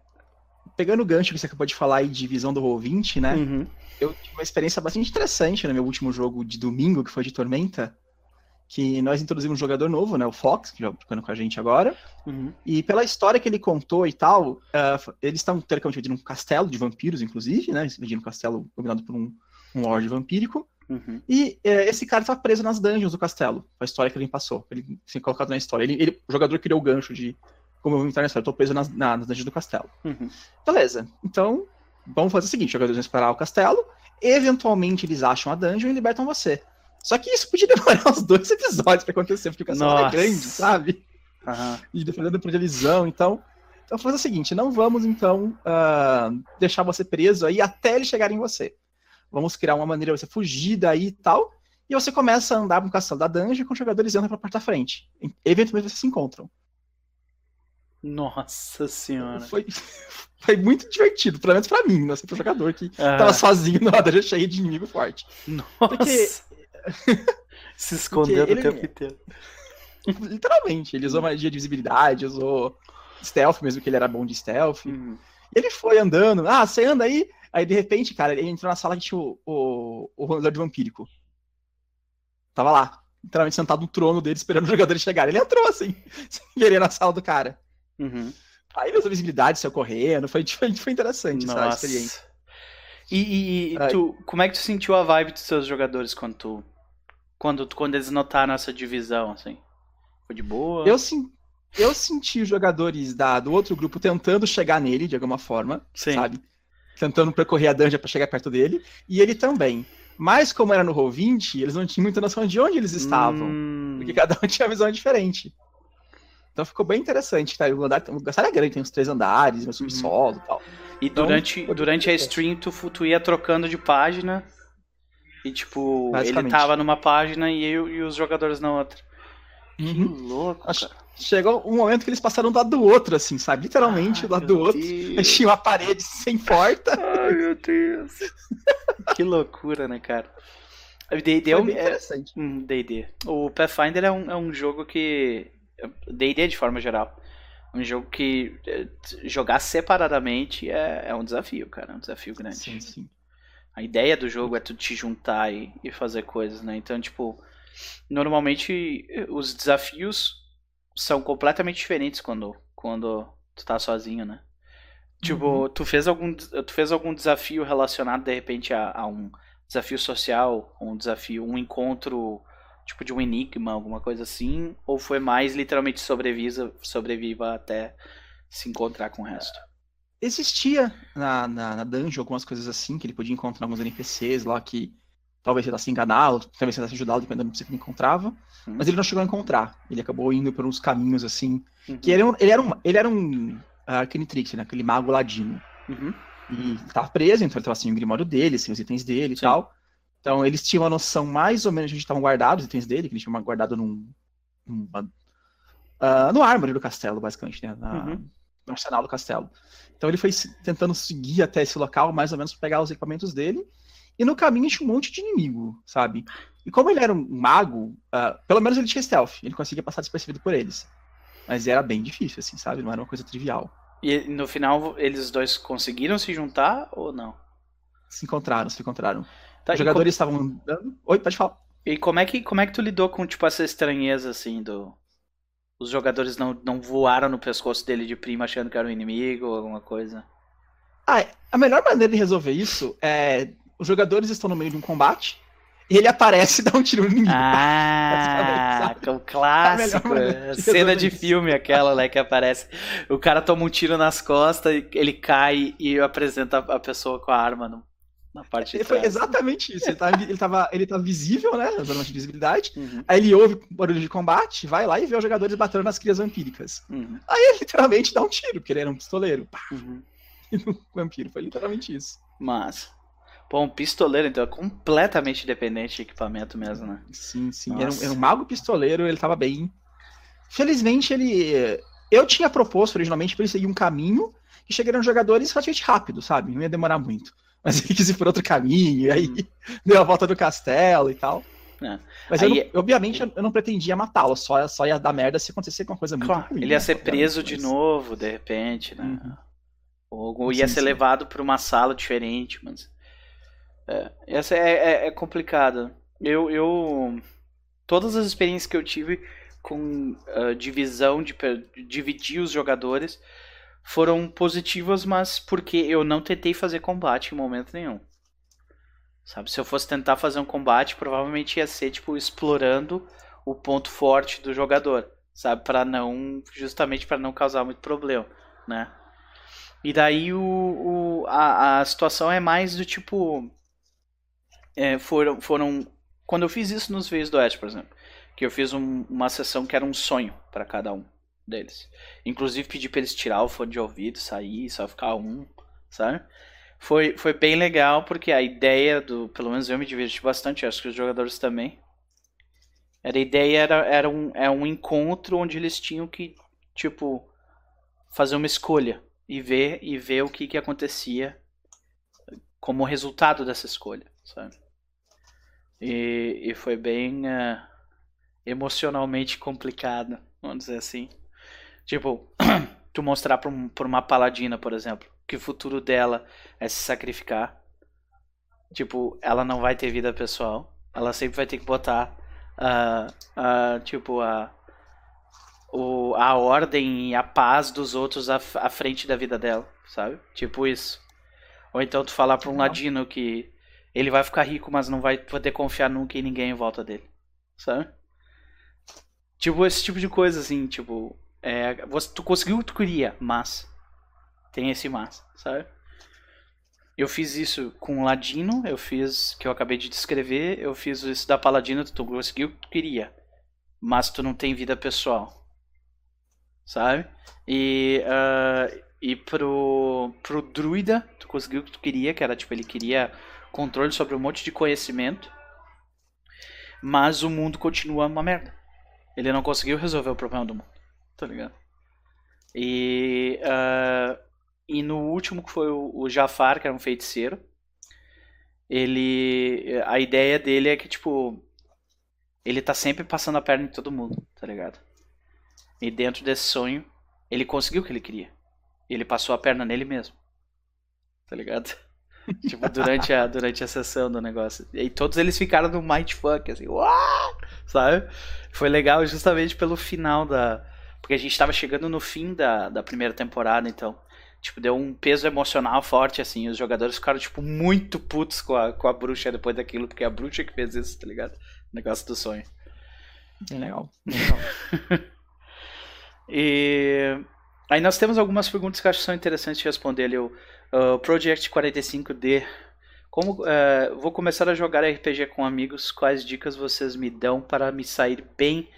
pegando o gancho que você acabou de falar aí de visão do Roll20, né? Uhum. Eu tive uma experiência bastante interessante no meu último jogo de domingo, que foi de Tormenta que nós introduzimos um jogador novo, né, o Fox, que joga com a gente agora. Uhum. E pela história que ele contou e tal, uh, eles estão teoricamente invadindo um castelo de vampiros, inclusive, né? Invadindo um castelo dominado por um, um lord vampírico. Uhum. E uh, esse cara estava preso nas dungeons do castelo, a história que ele passou. Ele foi colocado na história. Ele, ele, o jogador criou o gancho de como eu vou entrar história. Eu tô preso nas, na, nas dungeons do castelo. Uhum. Beleza. Então, vamos fazer o seguinte: os jogadores vão explorar o castelo. Eventualmente eles acham a dungeon e libertam você. Só que isso podia demorar uns dois episódios pra acontecer, porque o castelo é grande, sabe? Uhum. E dependendo da visão, então. Então fazer o seguinte, não vamos então uh, deixar você preso aí até ele chegar em você. Vamos criar uma maneira de você fugir daí e tal. E você começa a andar no castelo da dungeon com os jogadores entram pra parte da frente. Eventualmente vocês se encontram. Nossa senhora. Foi, foi muito divertido, pelo menos pra mim, não sei pro jogador que uhum. tava sozinho numa dungeon cheia de inimigo forte. Nossa. Porque Se escondendo o tempo inteiro. Literalmente, ele usou magia de visibilidade, usou stealth, mesmo que ele era bom de stealth. Uhum. Ele foi andando, ah, você anda aí? Aí de repente, cara, ele entrou na sala que tinha o, o, o de vampírico. Tava lá, literalmente sentado no trono dele, esperando os jogadores chegarem. Ele entrou assim, sem querer na sala do cara. Uhum. Aí ele usou visibilidade, saiu correndo, foi, foi, interessante Nossa. essa experiência. E, e, e tu, como é que tu sentiu a vibe dos seus jogadores quando tu quando, quando eles notaram essa divisão, assim? Foi de boa? Eu, sim, eu senti os jogadores da, do outro grupo tentando chegar nele, de alguma forma, Sim. sabe? Tentando percorrer a dungeon para chegar perto dele. E ele também. Mas como era no Roll20, eles não tinham muita noção de onde eles estavam. Hum... Porque cada um tinha uma visão diferente. Então ficou bem interessante, tá? O andar, o é grande, tem uns três andares, um subsolo e tal. E então, durante, durante a stream tu, tu ia trocando de página e, tipo, ele tava numa página e, eu, e os jogadores na outra. Uhum. Que louco, cara. Chegou um momento que eles passaram do lado do outro, assim, sabe? Literalmente Ai, do lado do outro. Tinha uma parede sem porta. Ai, meu Deus. que loucura, né, cara? D&D é um... interessante. D&D. Hum, o Pathfinder é um, é um jogo que... D&D de forma geral. Um jogo que eh, jogar separadamente é, é um desafio, cara. É um desafio grande. Sim, sim. A ideia do jogo é tu te juntar e, e fazer coisas, né? Então, tipo, normalmente os desafios são completamente diferentes quando, quando tu tá sozinho, né? Tipo, uhum. tu, fez algum, tu fez algum desafio relacionado, de repente, a, a, um desafio social, um desafio, um encontro, tipo, de um enigma, alguma coisa assim? Ou foi mais literalmente sobreviva, sobreviva até se encontrar com o resto? existia na, na, na dungeon algumas coisas assim, que ele podia encontrar alguns NPCs lá que talvez tentasse enganá-lo, talvez tentasse ajudá-lo, dependendo do que ele encontrava. Uhum. Mas ele não chegou a encontrar. Ele acabou indo por uns caminhos assim. Uhum. Que ele era um. Ele era um, ele era um uh, Arcanitrix, né? Aquele mago ladino. Uhum. E ele tava preso, então ele tava assim, o grimório dele, assim, os itens dele e tal. Então eles tinham uma noção mais ou menos de onde estavam guardados os itens dele, que eles tinham guardado num. num uh, no árvore do castelo, basicamente, né? Na, uhum. No arsenal do castelo. Então ele foi tentando seguir até esse local, mais ou menos, para pegar os equipamentos dele. E no caminho tinha um monte de inimigo, sabe? E como ele era um mago, uh, pelo menos ele tinha stealth, ele conseguia passar despercebido por eles. Mas era bem difícil, assim, sabe? Não era uma coisa trivial. E no final, eles dois conseguiram se juntar ou não? Se encontraram, se encontraram. Tá, Os jogadores estavam andando. Oi, pode falar. E como é que, como é que tu lidou com, tipo, essa estranheza, assim, do, os jogadores não, não voaram no pescoço dele de prima achando que era um inimigo ou alguma coisa? Ah, a melhor maneira de resolver isso é os jogadores estão no meio de um combate e ele aparece e dá um tiro no inimigo. Ah, o clássico. De cena de filme aquela, né, que aparece. O cara toma um tiro nas costas, ele cai e apresenta a pessoa com a arma no, na parte de Foi exatamente isso. Ele tava, ele tava, ele tava visível, né? Zona de visibilidade. Uhum. Aí ele ouve barulho de combate, vai lá e vê os jogadores batendo nas crias vampíricas. Uhum. Aí ele literalmente dá um tiro, porque ele era um pistoleiro. Uhum. E no vampiro foi literalmente isso. Mas. Pô, um pistoleiro, então, é completamente dependente de equipamento mesmo, né? Sim, sim. Era um, era um, mago pistoleiro, ele tava bem. Felizmente, ele. Eu tinha proposto originalmente para ele seguir um caminho e chegaram jogadores relativamente rápido, sabe? Não ia demorar muito. Mas ele quis ir por outro caminho, e aí hum. deu a volta do castelo e tal. É. Mas aí, eu não, obviamente eu não pretendia matá-lo, só, só ia dar merda se acontecer alguma coisa muito claro, ruim. Ele ia né? ser preso de novo, de repente, né? Uhum. Ou, ia sim, ser sim. levado para uma sala diferente, mas. É, essa é, é, é complicada. Eu, eu. Todas as experiências que eu tive com uh, divisão, de, de dividir os jogadores, foram positivas, mas porque eu não tentei fazer combate em momento nenhum. Sabe, se eu fosse tentar fazer um combate, provavelmente ia ser tipo explorando o ponto forte do jogador, sabe, para não justamente para não causar muito problema, né? E daí o, o a, a situação é mais do tipo é, foram, foram. Quando eu fiz isso nos Veios do Oeste, por exemplo, que eu fiz um, uma sessão que era um sonho para cada um deles. Inclusive pedi para eles tirar o fone de ouvido, sair, só ficar um, sabe? Foi, foi bem legal porque a ideia do. Pelo menos eu me diverti bastante, acho que os jogadores também. Era, a ideia era, era, um, é um encontro onde eles tinham que, tipo, fazer uma escolha e ver, e ver o que, que acontecia como resultado dessa escolha, sabe? E, e foi bem uh, emocionalmente complicado, vamos dizer assim. Tipo, tu mostrar pra, um, pra uma paladina, por exemplo, que o futuro dela é se sacrificar. Tipo, ela não vai ter vida pessoal. Ela sempre vai ter que botar, uh, uh, tipo, a, o, a ordem e a paz dos outros à, à frente da vida dela, sabe? Tipo isso. Ou então tu falar pra um ladino que ele vai ficar rico, mas não vai poder confiar nunca em ninguém em volta dele. Sabe? Tipo, esse tipo de coisa, assim, tipo. É, você, tu conseguiu o que tu queria, mas. Tem esse mas, sabe? Eu fiz isso com Ladino, eu fiz, que eu acabei de descrever, eu fiz isso da Paladino, tu conseguiu o que tu queria, mas tu não tem vida pessoal, sabe? E, uh, e pro, pro Druida, tu conseguiu o que tu queria, que era tipo, ele queria controle sobre um monte de conhecimento, mas o mundo continua uma merda. Ele não conseguiu resolver o problema do mundo, tá ligado? E, uh, e no último, que foi o, o Jafar, que era um feiticeiro, ele. A ideia dele é que, tipo. Ele tá sempre passando a perna em todo mundo, tá ligado? E dentro desse sonho, ele conseguiu o que ele queria. Ele passou a perna nele mesmo. Tá ligado? tipo, durante a, durante a sessão do negócio. E todos eles ficaram no mindfuck, assim, Uau! sabe? Foi legal justamente pelo final da. Porque a gente tava chegando no fim da, da primeira temporada, então. Tipo, deu um peso emocional forte, assim. Os jogadores ficaram, tipo, muito putos com a, com a bruxa depois daquilo, porque é a bruxa que fez isso, tá ligado? Negócio do sonho. Legal. legal. e. Aí nós temos algumas perguntas que acho que são interessantes de responder ali. O uh, Project 45D. Como uh, vou começar a jogar RPG com amigos, quais dicas vocês me dão para me sair bem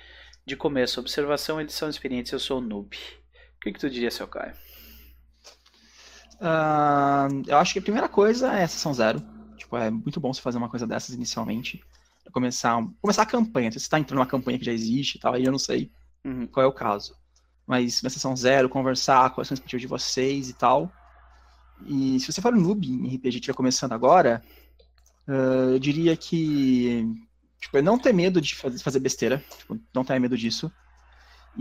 de começo? Observação, eles são experientes, eu sou noob. O que, que tu diria, seu Caio? Uh, eu acho que a primeira coisa é a sessão zero. Tipo, é muito bom você fazer uma coisa dessas inicialmente. Começar, começar a campanha. Se você está entrando numa campanha que já existe e tal, aí eu não sei uhum. qual é o caso mas na sessão zero, conversar quais são as expectativas de vocês e tal. E se você for um noob em RPG que estiver começando agora, uh, eu diria que tipo, é não ter medo de fazer besteira, tipo, não ter medo disso.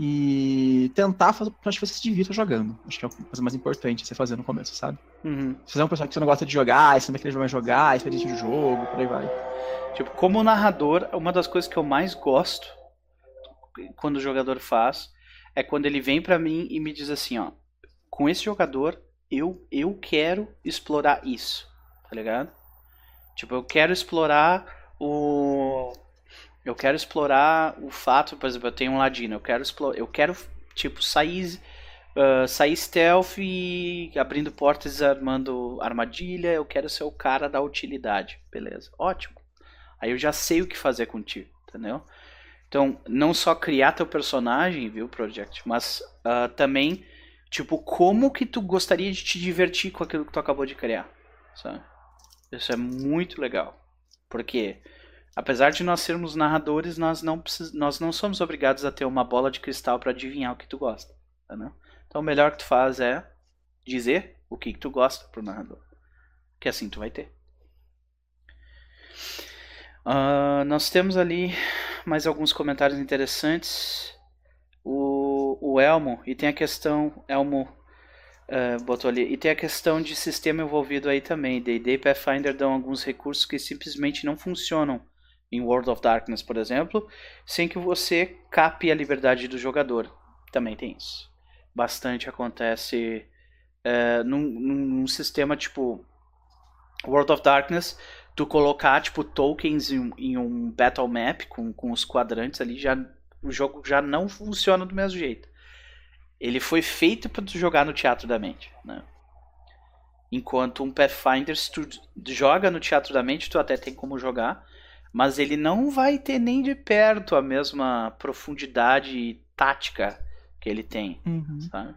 E tentar fazer para que você se divirta jogando. Acho que é a coisa mais importante você fazer no começo, sabe? Uhum. Se você é um personagem que você não gosta de jogar, você não vai querer jogar, experiência de jogo, por aí vai. Tipo, como narrador, uma das coisas que eu mais gosto quando o jogador faz é quando ele vem para mim e me diz assim, ó, com esse jogador eu, eu quero explorar isso, tá ligado? Tipo, eu quero explorar o. Eu quero explorar o fato, por exemplo, eu tenho um ladino, eu quero explorar. Eu quero, tipo, sair. Uh, sair stealth e abrindo portas armando armadilha, eu quero ser o cara da utilidade. Beleza, ótimo. Aí eu já sei o que fazer contigo, entendeu? Então, não só criar teu personagem, viu, Project, mas uh, também, tipo, como que tu gostaria de te divertir com aquilo que tu acabou de criar, sabe? Isso é muito legal. Porque, apesar de nós sermos narradores, nós não, precis... nós não somos obrigados a ter uma bola de cristal para adivinhar o que tu gosta, entendeu? Então, o melhor que tu faz é dizer o que, que tu gosta pro narrador. Que assim tu vai ter. Uh, nós temos ali mais alguns comentários interessantes. O, o Elmo, e tem a questão, Elmo uh, botou ali, e tem a questão de sistema envolvido aí também. D&D e Pathfinder dão alguns recursos que simplesmente não funcionam em World of Darkness, por exemplo, sem que você cape a liberdade do jogador. Também tem isso. Bastante acontece uh, num, num sistema tipo World of Darkness, tu colocar tipo tokens em, em, um battle map com, com os quadrantes ali, já o jogo já não funciona do mesmo jeito. Ele foi feito para tu jogar no teatro da mente, né? Enquanto um Pathfinder, se tu joga no teatro da mente, tu até tem como jogar, mas ele não vai ter nem de perto a mesma profundidade tática que ele tem, uhum. sabe?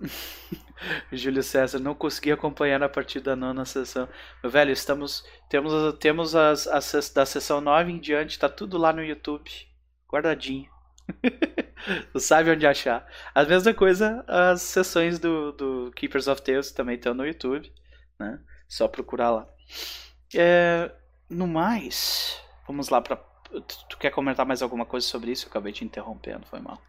Júlio César, não consegui acompanhar a partir da nona sessão. Meu velho, estamos. Temos, temos as, as da sessão 9 em diante, tá tudo lá no YouTube. Guardadinho. tu sabe onde achar. A mesma coisa, as sessões do, do Keepers of Tales também estão no YouTube. Né? Só procurar lá. É, no mais, vamos lá para. Tu, tu quer comentar mais alguma coisa sobre isso? Eu acabei te interrompendo, foi mal.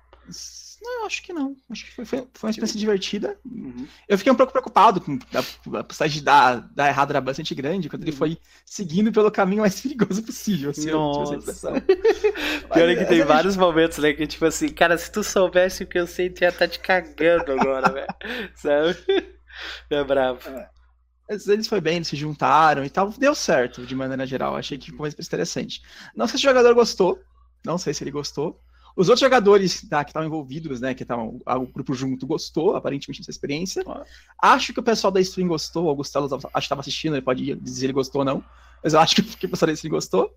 Não, acho que não. Acho que foi, foi, foi uma experiência divertida. Uhum. Eu fiquei um pouco preocupado com a, a possibilidade de dar, dar errado era bastante grande quando ele uhum. foi seguindo pelo caminho mais perigoso possível. Assim, Nossa. Pior é que tem vários momentos, né? Que tipo assim, cara, se tu soubesse o que eu sei, tu ia estar tá te cagando agora, velho. Sabe? É bravo. É. Eles foi bem, eles se juntaram e tal. Deu certo, de maneira geral. Achei que foi uma experiência interessante. Não sei se o jogador gostou. Não sei se ele gostou. Os outros jogadores tá, que estavam envolvidos, né, que estavam o grupo junto, gostou, aparentemente, dessa experiência. Acho que o pessoal da stream gostou, o Gustavo acho que estava assistindo, ele pode dizer se ele gostou ou não, mas eu acho que, o pessoal da stream gostou.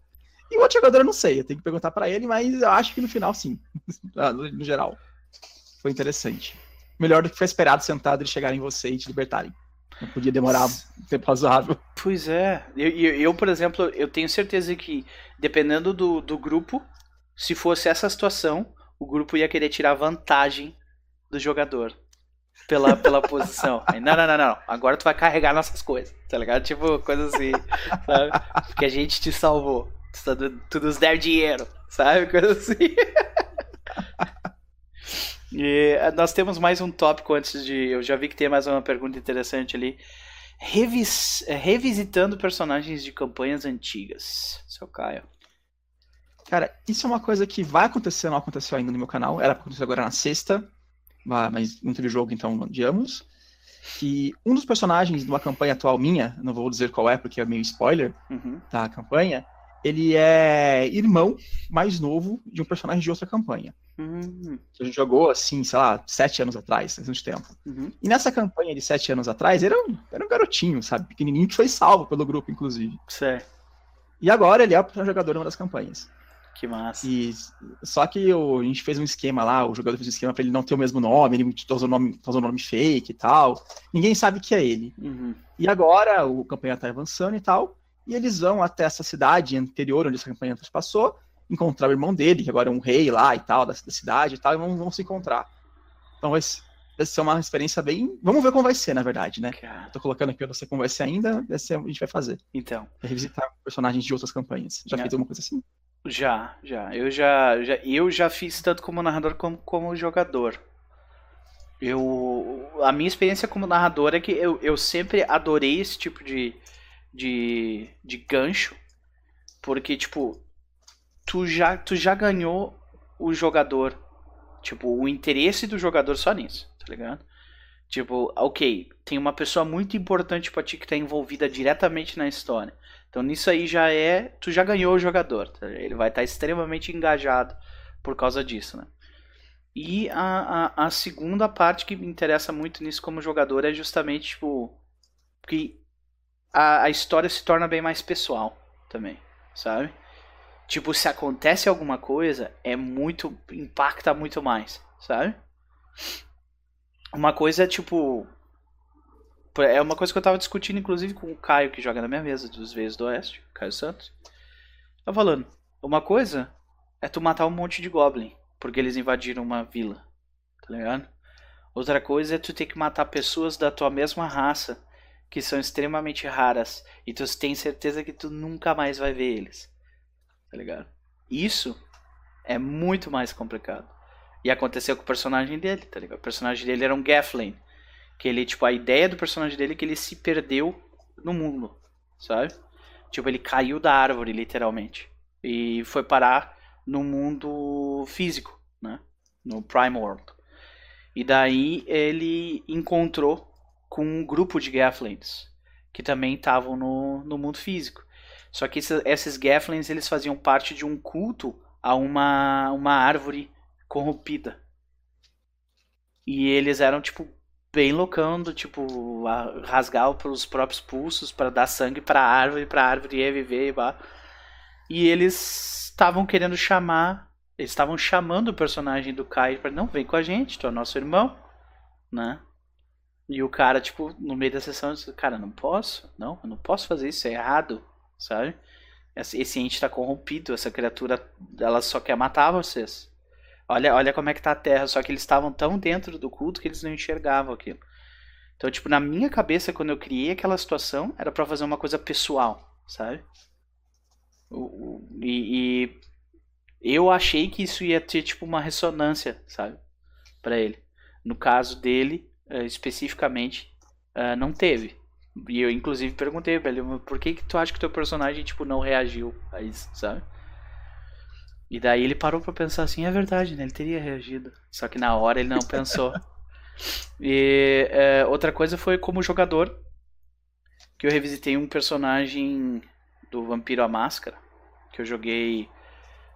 E o outro jogador eu não sei, eu tenho que perguntar para ele, mas eu acho que no final sim, ah, no, no geral. Foi interessante. Melhor do que foi esperado sentado eles chegarem em você e te libertarem. Não podia demorar um tempo razoável. Pois é. Eu, eu, eu, por exemplo, eu tenho certeza que, dependendo do, do grupo, se fosse essa situação, o grupo ia querer tirar vantagem do jogador pela, pela posição. Aí, não, não, não, não. Agora tu vai carregar nossas coisas, tá ligado? Tipo, coisa assim, sabe? Porque a gente te salvou. Tu, tá tu nos der dinheiro, sabe? Coisa assim. E eh, nós temos mais um tópico antes de. Eu já vi que tem mais uma pergunta interessante ali. Revis, revisitando personagens de campanhas antigas. Seu Caio. Cara, isso é uma coisa que vai acontecer, não aconteceu ainda no meu canal. Era pra acontecer agora na sexta, mas não teve jogo, então adiamos. Que um dos personagens de uma campanha atual minha, não vou dizer qual é porque é meio spoiler uhum. da campanha, ele é irmão mais novo de um personagem de outra campanha. Uhum. Que a gente jogou, assim, sei lá, sete anos atrás, faz muito tempo. Uhum. E nessa campanha de sete anos atrás, ele era um, era um garotinho, sabe? Pequenininho, que foi salvo pelo grupo, inclusive. Certo. E agora ele é o jogador de uma das campanhas. Que massa. E, só que o, a gente fez um esquema lá, o jogador fez um esquema para ele não ter o mesmo nome, ele usou o nome, usou nome fake e tal. Ninguém sabe que é ele. Uhum. E agora o campanha tá avançando e tal, e eles vão até essa cidade anterior onde essa campanha passou, encontrar o irmão dele, que agora é um rei lá e tal, da, da cidade e tal, e vão, vão se encontrar. Então vai, vai ser uma experiência bem. Vamos ver como vai ser, na verdade, né? Cara. Tô colocando aqui, eu não sei como vai ser ainda, vai ser, a gente vai fazer. Então. Vai revisitar personagens de outras campanhas. Já é. fez alguma coisa assim? Já, já. Eu já, já, eu já fiz tanto como narrador como como jogador. Eu, a minha experiência como narrador é que eu, eu sempre adorei esse tipo de, de, de gancho, porque tipo, tu já, tu já ganhou o jogador, tipo, o interesse do jogador só nisso, tá ligado? Tipo, ok, tem uma pessoa muito importante para ti que tá envolvida diretamente na história. Então nisso aí já é. Tu já ganhou o jogador. Tá? Ele vai estar tá extremamente engajado por causa disso, né? E a, a, a, segunda parte que me interessa muito nisso como jogador é justamente, tipo. Que a, a história se torna bem mais pessoal também, sabe? Tipo, se acontece alguma coisa, é muito. impacta muito mais, sabe? Uma coisa é tipo. É uma coisa que eu tava discutindo, inclusive, com o Caio, que joga na minha mesa dos Vezes do Oeste, Caio Santos. Tá falando. Uma coisa é tu matar um monte de Goblin, porque eles invadiram uma vila. Tá ligado? Outra coisa é tu ter que matar pessoas da tua mesma raça, que são extremamente raras, e tu tem certeza que tu nunca mais vai ver eles. Tá ligado? Isso é muito mais complicado. E aconteceu com o personagem dele, tá ligado? O personagem dele era um Gafflin. Que ele, tipo, a ideia do personagem dele é que ele se perdeu no mundo, sabe? Tipo, ele caiu da árvore, literalmente. E foi parar no mundo físico, né? No Prime World. E daí ele encontrou com um grupo de Gafflins que também estavam no, no mundo físico. Só que esses, esses eles faziam parte de um culto a uma, uma árvore corrompida. E eles eram, tipo, bem loucando, tipo, rasgar os próprios pulsos para dar sangue pra árvore, pra árvore reviver e vá. E eles estavam querendo chamar, eles estavam chamando o personagem do Kai para não, vem com a gente, tu é nosso irmão, né? E o cara, tipo, no meio da sessão, disse, cara, não posso, não, eu não posso fazer isso, é errado, sabe? Esse ente tá corrompido, essa criatura, ela só quer matar vocês. Olha, olha como é que tá a Terra, só que eles estavam tão dentro do culto que eles não enxergavam aquilo. Então, tipo, na minha cabeça, quando eu criei aquela situação, era para fazer uma coisa pessoal, sabe? E, e, eu achei que isso ia ter, tipo, uma ressonância, sabe? para ele. No caso dele, uh, especificamente, uh, não teve. E eu, inclusive, perguntei pra ele, por que que tu acha que teu personagem, tipo, não reagiu a isso, sabe? E daí ele parou para pensar assim, é verdade, né? Ele teria reagido. Só que na hora ele não pensou. E é, outra coisa foi como jogador, que eu revisitei um personagem do Vampiro à Máscara, que eu joguei.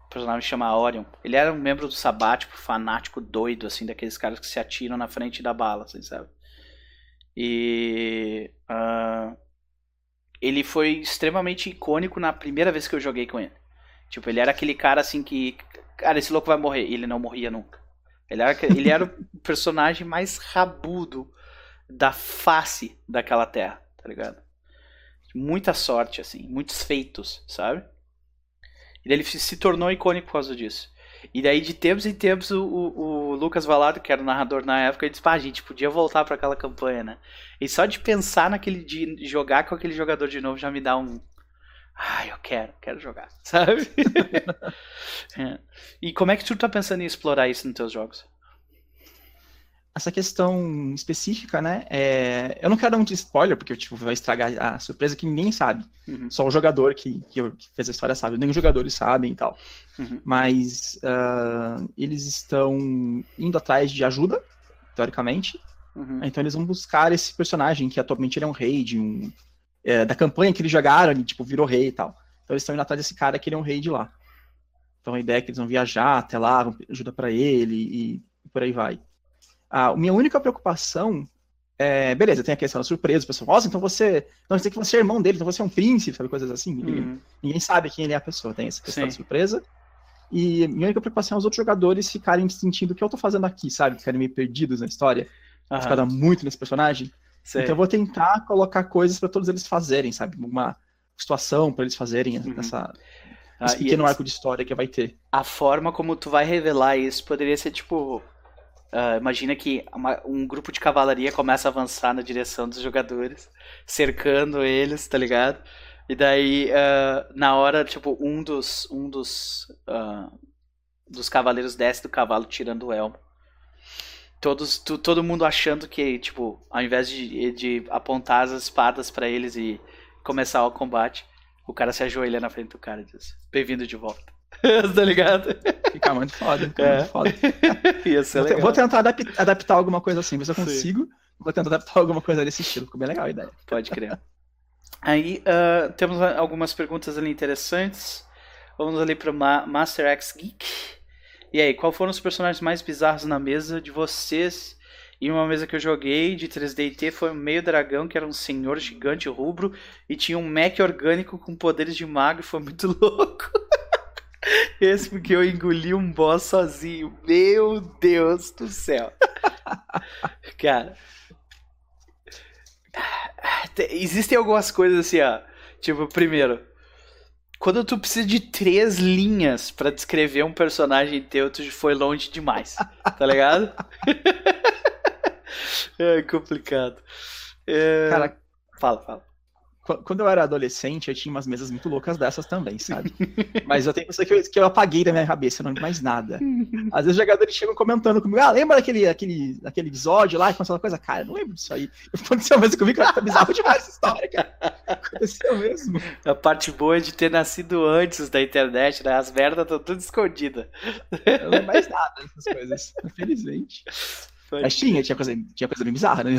O personagem chama Orion. Ele era um membro do Sabático, fanático doido, assim, daqueles caras que se atiram na frente da bala, assim, sabe? E. Uh, ele foi extremamente icônico na primeira vez que eu joguei com ele. Tipo, ele era aquele cara assim que. Cara, esse louco vai morrer. E ele não morria nunca. Ele era, ele era o personagem mais rabudo da face daquela terra, tá ligado? Muita sorte, assim, muitos feitos, sabe? E daí ele se tornou icônico por causa disso. E daí, de tempos em tempos, o, o, Lucas Valado, que era o narrador na época, ele disse: pá, a gente podia voltar para aquela campanha, né? E só de pensar naquele. de jogar com aquele jogador de novo já me dá um, ah, eu quero, quero jogar, sabe? é. E como é que tu tá pensando em explorar isso nos teus jogos? Essa questão específica, né? É... Eu não quero dar muito spoiler, porque tipo, vai estragar a surpresa que ninguém sabe. Uhum. Só o jogador que, que, fez a história sabe. Nem os jogadores sabem e tal. Uhum. Mas uh, eles estão indo atrás de ajuda, teoricamente. Uhum. Então eles vão buscar esse personagem que atualmente ele é um rei de um é, da campanha que eles jogaram, ele tipo, virou rei e tal. Então eles estão indo atrás desse cara que ele é um rei de lá. Então a ideia é que eles vão viajar até lá, vão ajuda para ele e, e, por aí vai. A minha única preocupação é, beleza, tem a questão da surpresa, o pessoal, nossa, então você, não sei que você é irmão dele, então você é um príncipe, sabe, coisas assim. Uhum. Ninguém, ninguém, sabe quem ele é a pessoa, tem essa questão Sim. da surpresa. E minha única preocupação é os outros jogadores ficarem sentindo o que eu tô fazendo aqui, sabe, ficarem meio perdidos na história, uhum. ficarem muito nesse personagem. Sei. Então eu vou tentar colocar coisas para todos eles fazerem, sabe? Uma situação para eles fazerem uhum. essa, ah, esse pequeno arco de história que vai ter. A forma como tu vai revelar isso poderia ser tipo. Uh, imagina que uma, um grupo de cavalaria começa a avançar na direção dos jogadores, cercando eles, tá ligado? E daí, uh, na hora, tipo, um dos, um dos, uh, dos cavaleiros desce do cavalo tirando o elmo todos tu, todo mundo achando que tipo ao invés de, de apontar as espadas para eles e começar o combate o cara se ajoelha na frente do cara e diz bem-vindo de volta tá ligado fica muito foda fica é. muito foda Ia ser vou, vou tentar adaptar alguma coisa assim ver se eu consigo Sim. Vou tentar adaptar alguma coisa desse estilo, ficou bem legal a ideia. Pode crer. Aí uh, temos algumas perguntas ali interessantes. Vamos ali para Ma Master X Geek. E aí, qual foram os personagens mais bizarros na mesa de vocês? E uma mesa que eu joguei de 3D foi um meio dragão, que era um senhor gigante rubro, e tinha um mech orgânico com poderes de mago, foi muito louco. Esse porque eu engoli um boss sozinho. Meu Deus do céu. Cara. Existem algumas coisas assim, ó. Tipo, primeiro, quando tu precisa de três linhas para descrever um personagem teu, tu foi longe demais. Tá ligado? é complicado. É... Cara, fala, fala quando eu era adolescente, eu tinha umas mesas muito loucas dessas também, sabe? Mas eu tenho que que eu, que eu apaguei da minha cabeça, não lembro mais nada. Às vezes os jogadores chegam comentando comigo, ah, lembra daquele, aquele, aquele episódio lá, com aquela coisa? Cara, eu não lembro disso aí. Aconteceu mesmo comigo, cara, tá bizarro demais essa história, cara. Aconteceu mesmo. A parte boa é de ter nascido antes da internet, né? As merdas estão tudo escondidas. Eu não lembro mais nada dessas coisas, infelizmente. Mas tinha, tinha coisa, tinha coisa bem bizarra, né?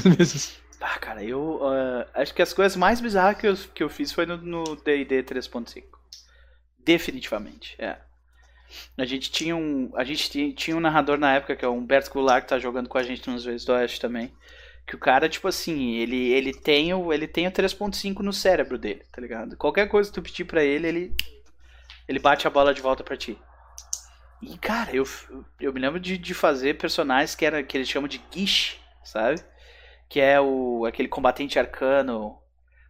Ah, cara, eu uh, acho que as coisas mais bizarras que eu, que eu fiz foi no D&D 3.5. Definitivamente, é. A gente tinha um, a gente tinha, um narrador na época que é o Humberto Goulart que tá jogando com a gente nos vezes do Oeste também. Que o cara, tipo assim, ele, ele tem o, ele tem o 3.5 no cérebro dele, tá ligado? Qualquer coisa que tu pedir pra ele, ele ele bate a bola de volta pra ti. E, cara, eu, eu me lembro de, de fazer personagens que, era, que eles chamam de guiche, sabe? Que é o aquele combatente arcano.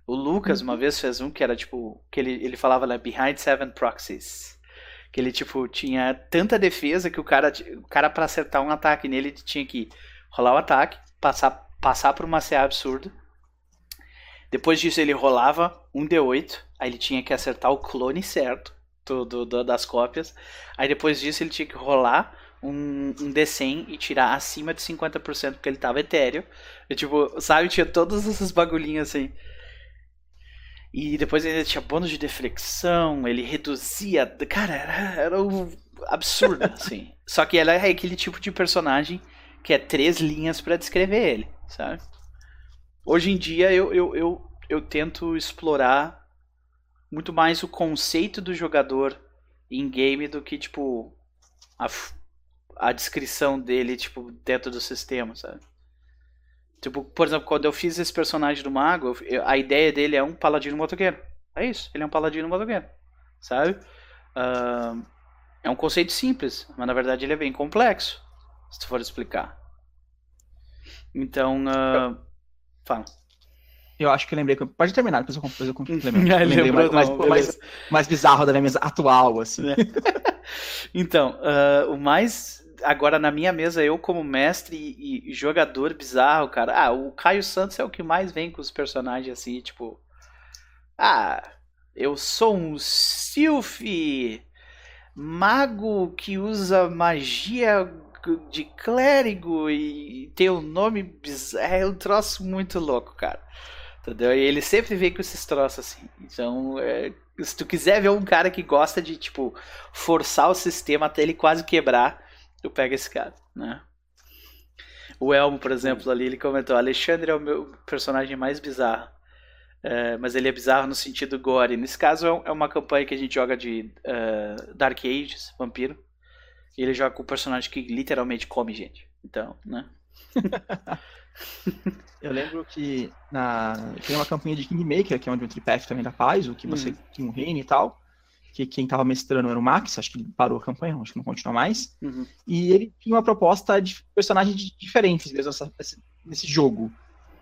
O Lucas uma vez fez um que era tipo que ele, ele falava lá Behind Seven Proxies. Que ele tipo tinha tanta defesa que o cara o cara para acertar um ataque nele tinha que rolar o ataque, passar passar por uma CA absurda. Depois disso ele rolava um D8, aí ele tinha que acertar o clone certo do, do, das cópias. Aí depois disso ele tinha que rolar um, um D100 e tirar acima de 50% porque ele tava etéreo. E, tipo, sabe, tinha todos esses bagulhinhos assim. E depois ele tinha bônus de deflexão, ele reduzia. Cara, era, era um absurdo, assim. Só que ela é aquele tipo de personagem que é três linhas para descrever ele, sabe? Hoje em dia eu, eu, eu, eu tento explorar muito mais o conceito do jogador em game do que, tipo, a, a descrição dele, tipo, dentro do sistema, sabe? Tipo, por exemplo, quando eu fiz esse personagem do mago, eu, a ideia dele é um paladino motoqueiro. É isso, ele é um paladino motoqueiro, sabe? Uh, é um conceito simples, mas na verdade ele é bem complexo, se tu for explicar. Então, uh, fala. Eu acho que eu lembrei. Pode terminar, depois eu, depois eu complemento. eu lembrei mais, mais, mais, mais, bizarro da minha mesa atual, assim. É. então, uh, o mais agora na minha mesa, eu como mestre e, e, jogador bizarro, cara. Ah, o Caio Santos é o que mais vem com os personagens assim, tipo. Ah, eu sou um Sylph mago que usa magia de clérigo e tem um nome bizarro. É um troço muito louco, cara. Entendeu? E ele sempre vem com esses troços assim. Então, é, se tu quiser ver um cara que gosta de, tipo, forçar o sistema até ele quase quebrar, eu pego esse cara, né? O Elmo, por exemplo, ali, ele comentou: Alexandre é o meu personagem mais bizarro. É, mas ele é bizarro no sentido gore. Nesse caso, é, é uma campanha que a gente joga de uh, Dark Ages, vampiro. E ele joga com um personagem que literalmente come gente. Então, né? Eu lembro que na, tem uma campanha de Kingmaker, que é onde o Tripath também da paz, o que você hum. tinha um reino e tal que quem estava mestrando era o Max, acho que ele parou a campanha, acho que não continua mais. Uhum. E ele tinha uma proposta de personagens diferentes nesse jogo.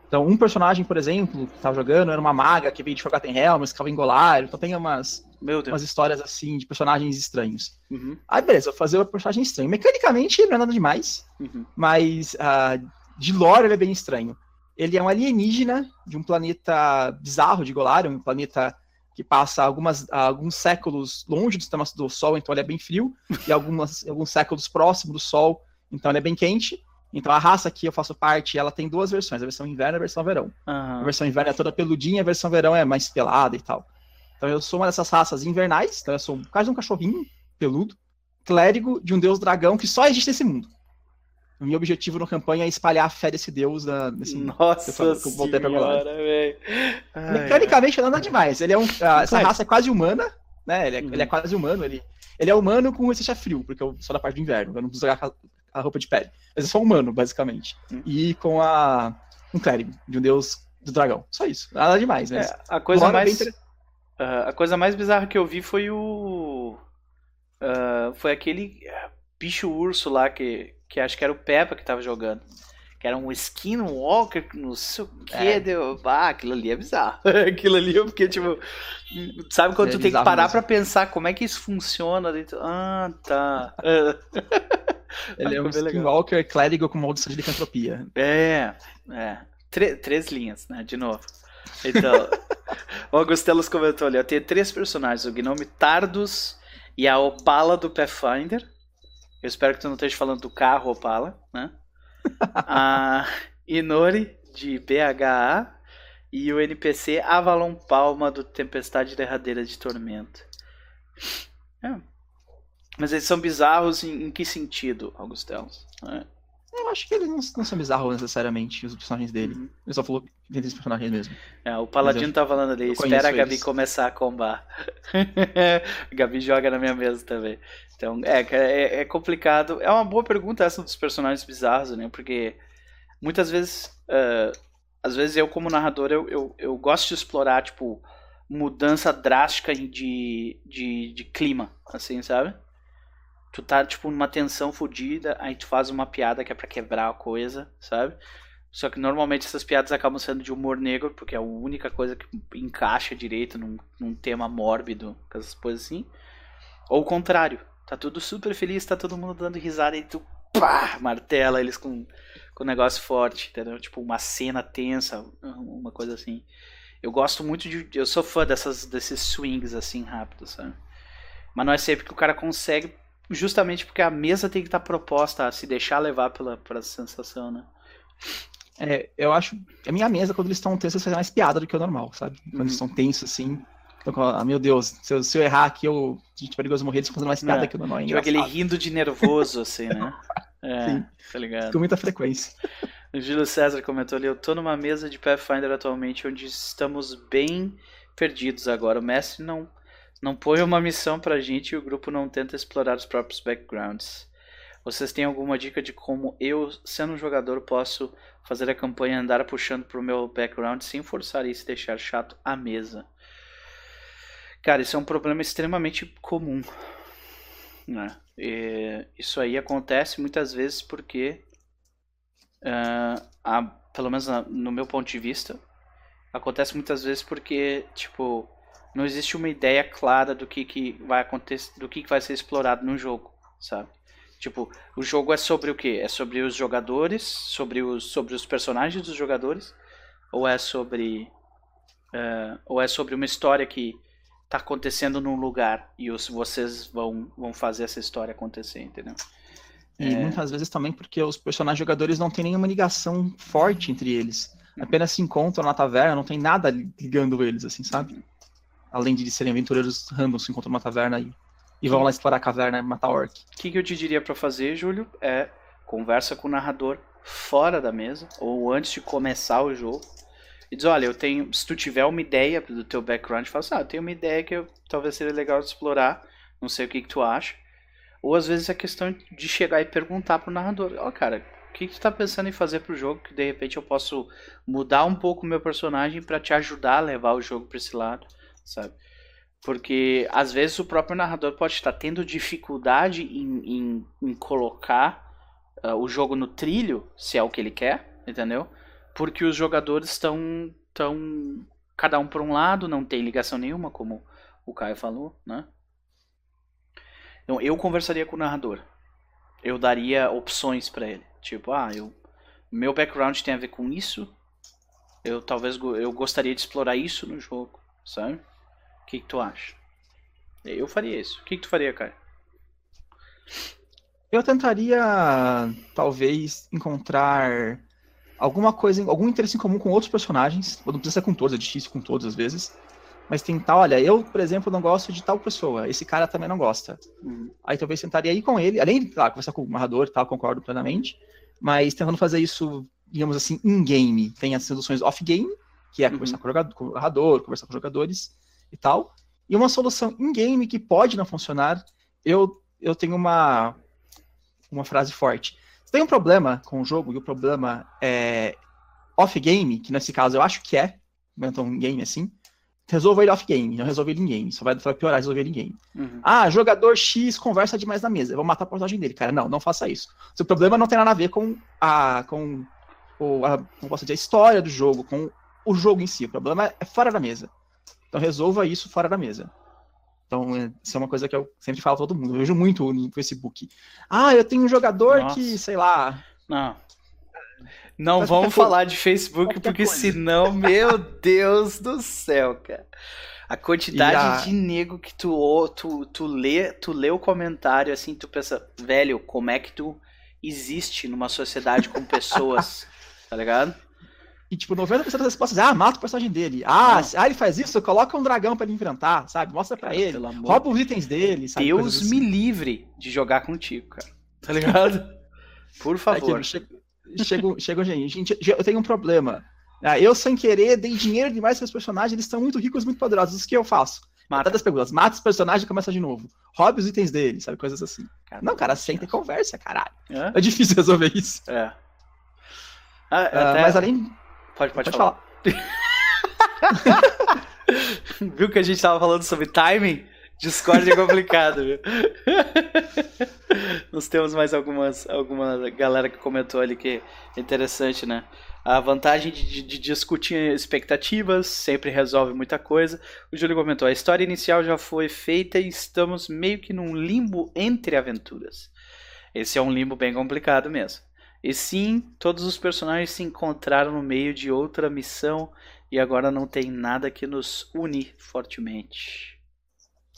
Então, um personagem, por exemplo, que estava jogando era uma maga que veio de Forgotten Realms, ficava em Golar, então tem umas, umas histórias assim de personagens estranhos. Uhum. Aí, beleza, vou fazer o personagem estranho. Mecanicamente, não é nada demais, uhum. mas uh, de lore ele é bem estranho. Ele é um alienígena de um planeta bizarro de Golar, um planeta que passa algumas, alguns séculos longe do sistema do Sol, então ele é bem frio, e algumas, alguns séculos próximo do Sol, então ele é bem quente. Então a raça que eu faço parte, ela tem duas versões, a versão inverno e a versão verão. Uhum. A versão inverno é toda peludinha, a versão verão é mais pelada e tal. Então eu sou uma dessas raças invernais, então eu sou quase um cachorrinho peludo, clérigo de um deus dragão que só existe nesse mundo. O meu objetivo na campanha é espalhar a fé desse deus da, desse, Nossa que eu, que eu voltei senhora, velho. Mecanicamente, nada demais. Ele é um, essa raça é quase humana, né? Ele é, uhum. ele é quase humano. Ele, ele é humano com resistência frio, porque eu sou da parte do inverno. Eu não preciso jogar a roupa de pele. Mas é só humano, basicamente. Uhum. E com a um clérigo de um deus do dragão. Só isso. Nada demais, né? É, a coisa mais... Inter... Uh, a coisa mais bizarra que eu vi foi o... Uh, foi aquele bicho urso lá que que acho que era o Peppa que tava jogando. Que era um Skinwalker, não sei o que, é. deu. Ah, aquilo ali é bizarro. aquilo ali eu fiquei tipo. Sabe quando é tu tem que parar mesmo. pra pensar como é que isso funciona? Dentro... Ah, tá. Ele é um Skinwalker clérigo com maldição de licantropia. É, é. Tre três linhas, né? De novo. Então, o Augustelos comentou ali: eu tenho três personagens: o Gnome Tardus e a Opala do Pathfinder. Eu espero que tu não esteja falando do carro Opala, né? a Inori, de BHA, e o NPC Avalon Palma, do Tempestade Derradeira de Tormento. É. Mas eles são bizarros em, em que sentido, Augustelos? É. Eu acho que eles não, não, são bizarros necessariamente, os personagens dele. Uhum. Ele só falou entre os personagens mesmo. É, o Paladino eu, tá falando ali, espera a Gabi eles. começar a combar. Gabi joga na minha mesa também. Então, é, é, é, complicado. É uma boa pergunta essa dos personagens bizarros, né? Porque muitas vezes, uh, às vezes eu como narrador, eu, eu, eu gosto de explorar, tipo, mudança drástica de, de, de clima, assim, sabe? Tu tá, tipo, numa tensão fodida, aí tu faz uma piada que é para quebrar a coisa, sabe? Só que normalmente essas piadas acabam sendo de humor negro, porque é a única coisa que encaixa direito num, num tema mórbido, essas coisas assim. Ou o contrário, tá tudo super feliz, tá todo mundo dando risada e tu pá, martela eles com, com um negócio forte, entendeu? Tipo, uma cena tensa, uma coisa assim. Eu gosto muito de. Eu sou fã dessas, desses swings assim rápidos, sabe? Mas não é sempre que o cara consegue justamente porque a mesa tem que estar proposta a se deixar levar pela, pela sensação, né? É, eu acho. A minha mesa, quando eles estão tensos, eles fazem mais piada do que o normal, sabe? Quando uhum. eles estão tensos assim. Então, ah, meu Deus, se eu, se eu errar aqui, eu. A gente perigoso morrer, eles estão fazendo mais piada é. que o normal. É tipo aquele rindo de nervoso, assim, né? É, Sim. tá ligado? Com muita frequência. O Júlio César comentou ali: Eu tô numa mesa de Pathfinder atualmente onde estamos bem perdidos agora. O mestre não não põe uma missão pra gente e o grupo não tenta explorar os próprios backgrounds. Vocês têm alguma dica de como eu, sendo um jogador, posso fazer a campanha andar puxando pro meu background sem forçar isso e deixar chato a mesa? Cara, isso é um problema extremamente comum. Né? E isso aí acontece muitas vezes porque, uh, pelo menos no meu ponto de vista, acontece muitas vezes porque, tipo, não existe uma ideia clara do que, que vai acontecer, do que, que vai ser explorado no jogo, sabe? Tipo, o jogo é sobre o quê? É sobre os jogadores, sobre os, sobre os personagens dos jogadores, ou é sobre uh, ou é sobre uma história que está acontecendo num lugar e os, vocês vão, vão fazer essa história acontecer, entendeu? E é... muitas vezes também porque os personagens jogadores não têm nenhuma ligação forte entre eles. Uhum. Apenas se encontram na taverna, não tem nada ligando eles, assim, sabe? Além de serem aventureiros random, se encontram numa taverna e, e vão lá explorar a caverna e matar orc. O que, que eu te diria para fazer, Júlio, é conversa com o narrador fora da mesa, ou antes de começar o jogo, e diz, olha, eu tenho, se tu tiver uma ideia do teu background, fala assim, ah, eu tenho uma ideia que eu, talvez seria legal de explorar, não sei o que, que tu acha. Ou às vezes é questão de chegar e perguntar pro narrador, ó, oh, cara, o que, que tu tá pensando em fazer pro jogo que de repente eu posso mudar um pouco o meu personagem para te ajudar a levar o jogo para esse lado sabe? Porque às vezes o próprio narrador pode estar tendo dificuldade em, em, em colocar uh, o jogo no trilho, se é o que ele quer, entendeu? Porque os jogadores estão tão cada um por um lado, não tem ligação nenhuma, como o Caio falou, né? Então eu conversaria com o narrador. Eu daria opções para ele, tipo, ah, eu meu background tem a ver com isso. Eu talvez eu gostaria de explorar isso no jogo, sabe? Que, que tu acha? Eu faria isso. O que, que tu faria, Caio? Eu tentaria, talvez, encontrar alguma coisa, algum interesse em comum com outros personagens. Não precisa ser com todos, é difícil com todos às vezes. Mas tentar, olha, eu, por exemplo, não gosto de tal pessoa, esse cara também não gosta. Uhum. Aí talvez tentaria ir com ele, além de claro, conversar com o narrador e tal, concordo plenamente. mas tentando fazer isso, digamos assim, in-game. Tem as soluções off-game, que é Uhum. conversar com o jogador, com o narrador, conversar com os jogadores e tal. E uma solução in-game que pode não funcionar. Eu, eu tenho uma, uma frase forte. Se tem um problema com o jogo, e o problema é off-game, que nesse caso eu acho que é, então um game assim, resolva ele off-game, não resolve ele em game. Só vai, piorar resolver ele em game. Uhum. Ah, jogador X conversa demais na mesa. Eu vou matar a portagem dele, cara. Não, não faça isso. Seu problema não tem nada a ver com a. com o, a, como posso dizer, a história do jogo, com o jogo em si. O problema é fora da mesa. Então resolva isso fora da mesa. Então, é- isso é uma coisa que eu sempre falo pra todo mundo. Eu vejo muito no Facebook. Ah, eu tenho um jogador Nossa. que, sei lá. Não. Não Faz vamos qualquer coisa. falar de Facebook, porque coisa. senão, meu Deus do céu, cara. A quantidade a- de nego que tu, tu, tu, lê, tu lê o comentário assim, tu pensa, velho, como é que tu existe numa sociedade com pessoas, tá ligado? E, tipo, 90% das respostas é, ah, mata o personagem dele. Ah, Não. se- ah, ele faz isso, coloca um dragão pra ele enfrentar, sabe? Mostra pra Cara, ele. Rouba os itens dele, sabe? Deus Coisas me assim. livre de jogar contigo, cara. Tá ligado? Por favor. Aqui, chega, chega, chega, gente, gente, eu tenho um problema. Ah, eu, sem querer, dei dinheiro demais para os personagens, eles estão muito ricos, muito poderosos. O que eu faço? Mata. Mata as perguntas, mata os personagens e começa de novo. Roube os itens deles, sabe? Coisas assim. Não, cara, senta e conversa, caralho. Hã? É difícil resolver isso. É. Ah, Ah, até- Mas além. Pode, pode, Pode, falar. falar. Viu que a gente tava falando sobre timing? Discord é complicado, viu? Nós temos mais algumas, alguma galera que comentou ali que é interessante, né? A vantagem de, de- de discutir expectativas sempre resolve muita coisa. O Júlio comentou: a história inicial já foi feita e estamos meio que num limbo entre aventuras. Esse é um limbo bem complicado mesmo. E sim, todos os personagens se encontraram no meio de outra missão e agora não tem nada que nos une fortemente.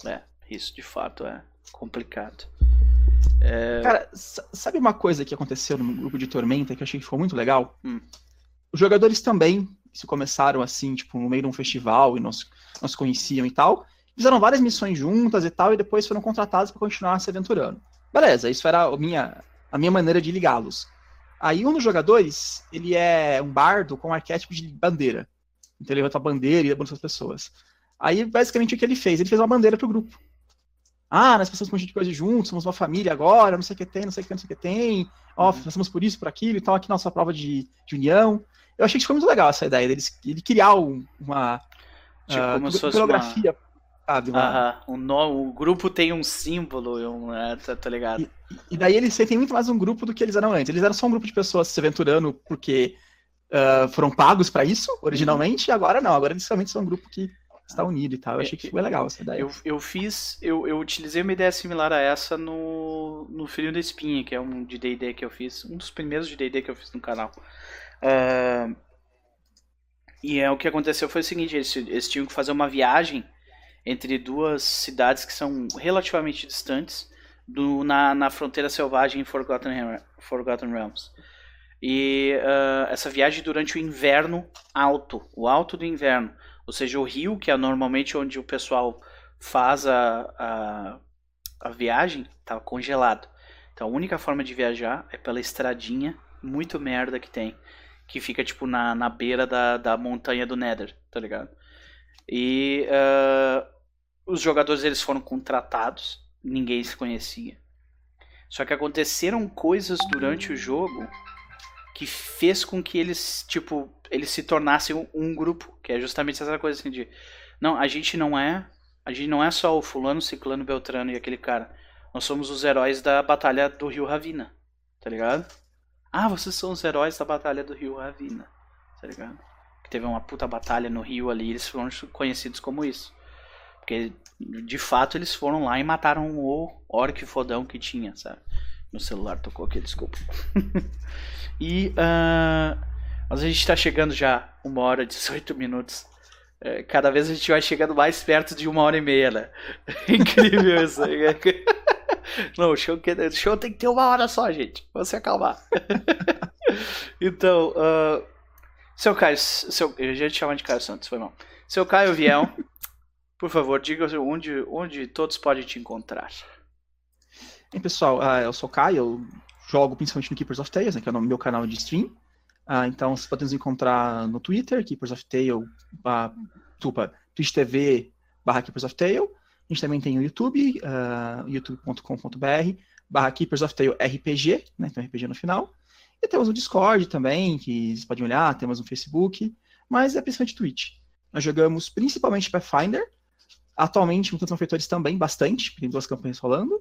É, isso de fato é complicado. Cara, sa- sabe uma coisa que aconteceu no grupo de Tormenta que eu achei que foi muito legal? Hum. Os jogadores também se começaram assim, tipo, no meio de um festival e nós, nós conheciam e tal. Fizeram várias missões juntas e tal, e depois foram contratados para continuar se aventurando. Beleza, isso era a minha, a minha maneira de ligá-los. Aí um dos jogadores, ele é um bardo com um arquétipo de bandeira. Então ele levanta a bandeira e levanta as pessoas. Aí, basicamente, o que ele fez? Ele fez uma bandeira pro grupo. Ah, nós passamos um monte de coisa juntos, somos uma família agora, não sei o que tem, não sei o que, não sei o que tem. Ó, Uhum. passamos por isso, por aquilo, então aqui nossa prova de, de união. Eu achei que foi muito legal essa ideia deles, ele criar um- uma Tipo, como se Aham, o, no- o grupo tem um símbolo, e um, é, tá, tá ligado? E daí eles sentem muito mais um grupo do que eles eram antes. Eles eram só um grupo de pessoas se aventurando porque ah, foram pagos pra isso, originalmente, e agora não. Agora eles realmente são um grupo que está unido e tal. Eu achei que foi legal essa ideia. Eu, eu fiz, eu, eu utilizei uma ideia similar a essa no, no Filho da Espinha, que é um de D&D que eu fiz, um dos primeiros de D&D que eu fiz no canal. Ah, e é o que aconteceu foi o seguinte, eles, eles tinham que fazer uma viagem entre duas cidades que são relativamente distantes do, na, na fronteira selvagem em Forgotten, Forgotten Realms. E ah, essa viagem durante o inverno alto, o alto do inverno. Ou seja, o rio, que é normalmente onde o pessoal faz a, a, a viagem, estava congelado. Então a única forma de viajar é pela estradinha muito merda que tem. Que fica tipo na, na beira da, da montanha do Nether, tá ligado? E ah, os jogadores eles foram contratados, ninguém se conhecia. Só que aconteceram coisas durante o jogo que fez com que eles, tipo, eles se tornassem um, um grupo, que é justamente essa coisa assim de, não, a gente não é, a gente não é só o fulano, ciclano, beltrano e aquele cara. Nós somos os heróis da batalha do Rio Ravina, tá ligado? Ah, vocês são os heróis da batalha do Rio Ravina, tá ligado? Que teve uma puta batalha no Rio ali, eles foram conhecidos como isso. Porque, de fato, eles foram lá e mataram o orc fodão que tinha, sabe? Meu celular tocou aqui, desculpa. e ah, mas a gente tá chegando já uma hora e 18 minutos. É, cada vez a gente vai chegando mais perto de uma hora e meia, né? Incrível isso. Não, o show, show tem que ter uma hora só, gente. Vamos se acalmar. então, ah, seu Caio, seu, eu já te chamava de Caio Santos, foi mal. Seu Caio Vião, por favor, diga onde, onde todos podem te encontrar. Bem, pessoal, ah, eu sou o Caio, eu jogo principalmente no Keepers of Tales, né, que é o meu canal de stream. Uh, então, você pode nos encontrar no Twitter, Keepers of Tale, uh, desculpa, Twitch TV barra Keepers of Tale. A gente também tem o YouTube, uh, youtube.com.br barra Keepers of Tale RPG, né, então RPG no final. E temos o Discord também, que vocês podem olhar, temos o Facebook, mas é principalmente Twitch. Nós jogamos principalmente Pathfinder, atualmente muitos feitores também, bastante, tem duas campanhas rolando,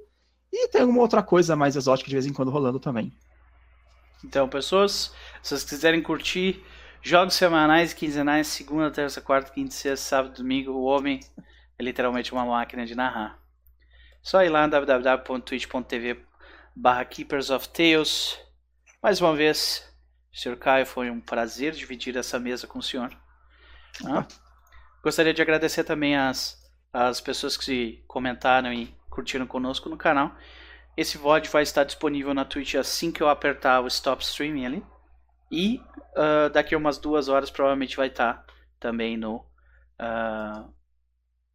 e tem alguma outra coisa mais exótica de vez em quando rolando também. Então, pessoas, se vocês quiserem curtir jogos semanais e quinzenais, segunda, terça, quarta, quinta, sexta, sábado, domingo, o homem é literalmente uma máquina de narrar. Só ir lá www.twitch.tv barra Keepers of Tales. Mais uma vez, Sr. Caio, foi um prazer dividir essa mesa com o senhor. Ah. Gostaria de agradecer também as, as pessoas que comentaram e curtiram conosco no canal. Esse VOD vai estar disponível na Twitch assim que eu apertar o Stop Streaming ali. E uh, daqui a umas duas horas provavelmente vai estar também no, uh,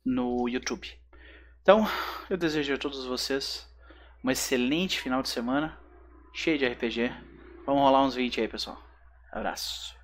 no YouTube. Então, eu desejo a todos vocês um excelente final de semana, cheio de RPG. Vamos rolar uns 20 aí, pessoal. Abraço.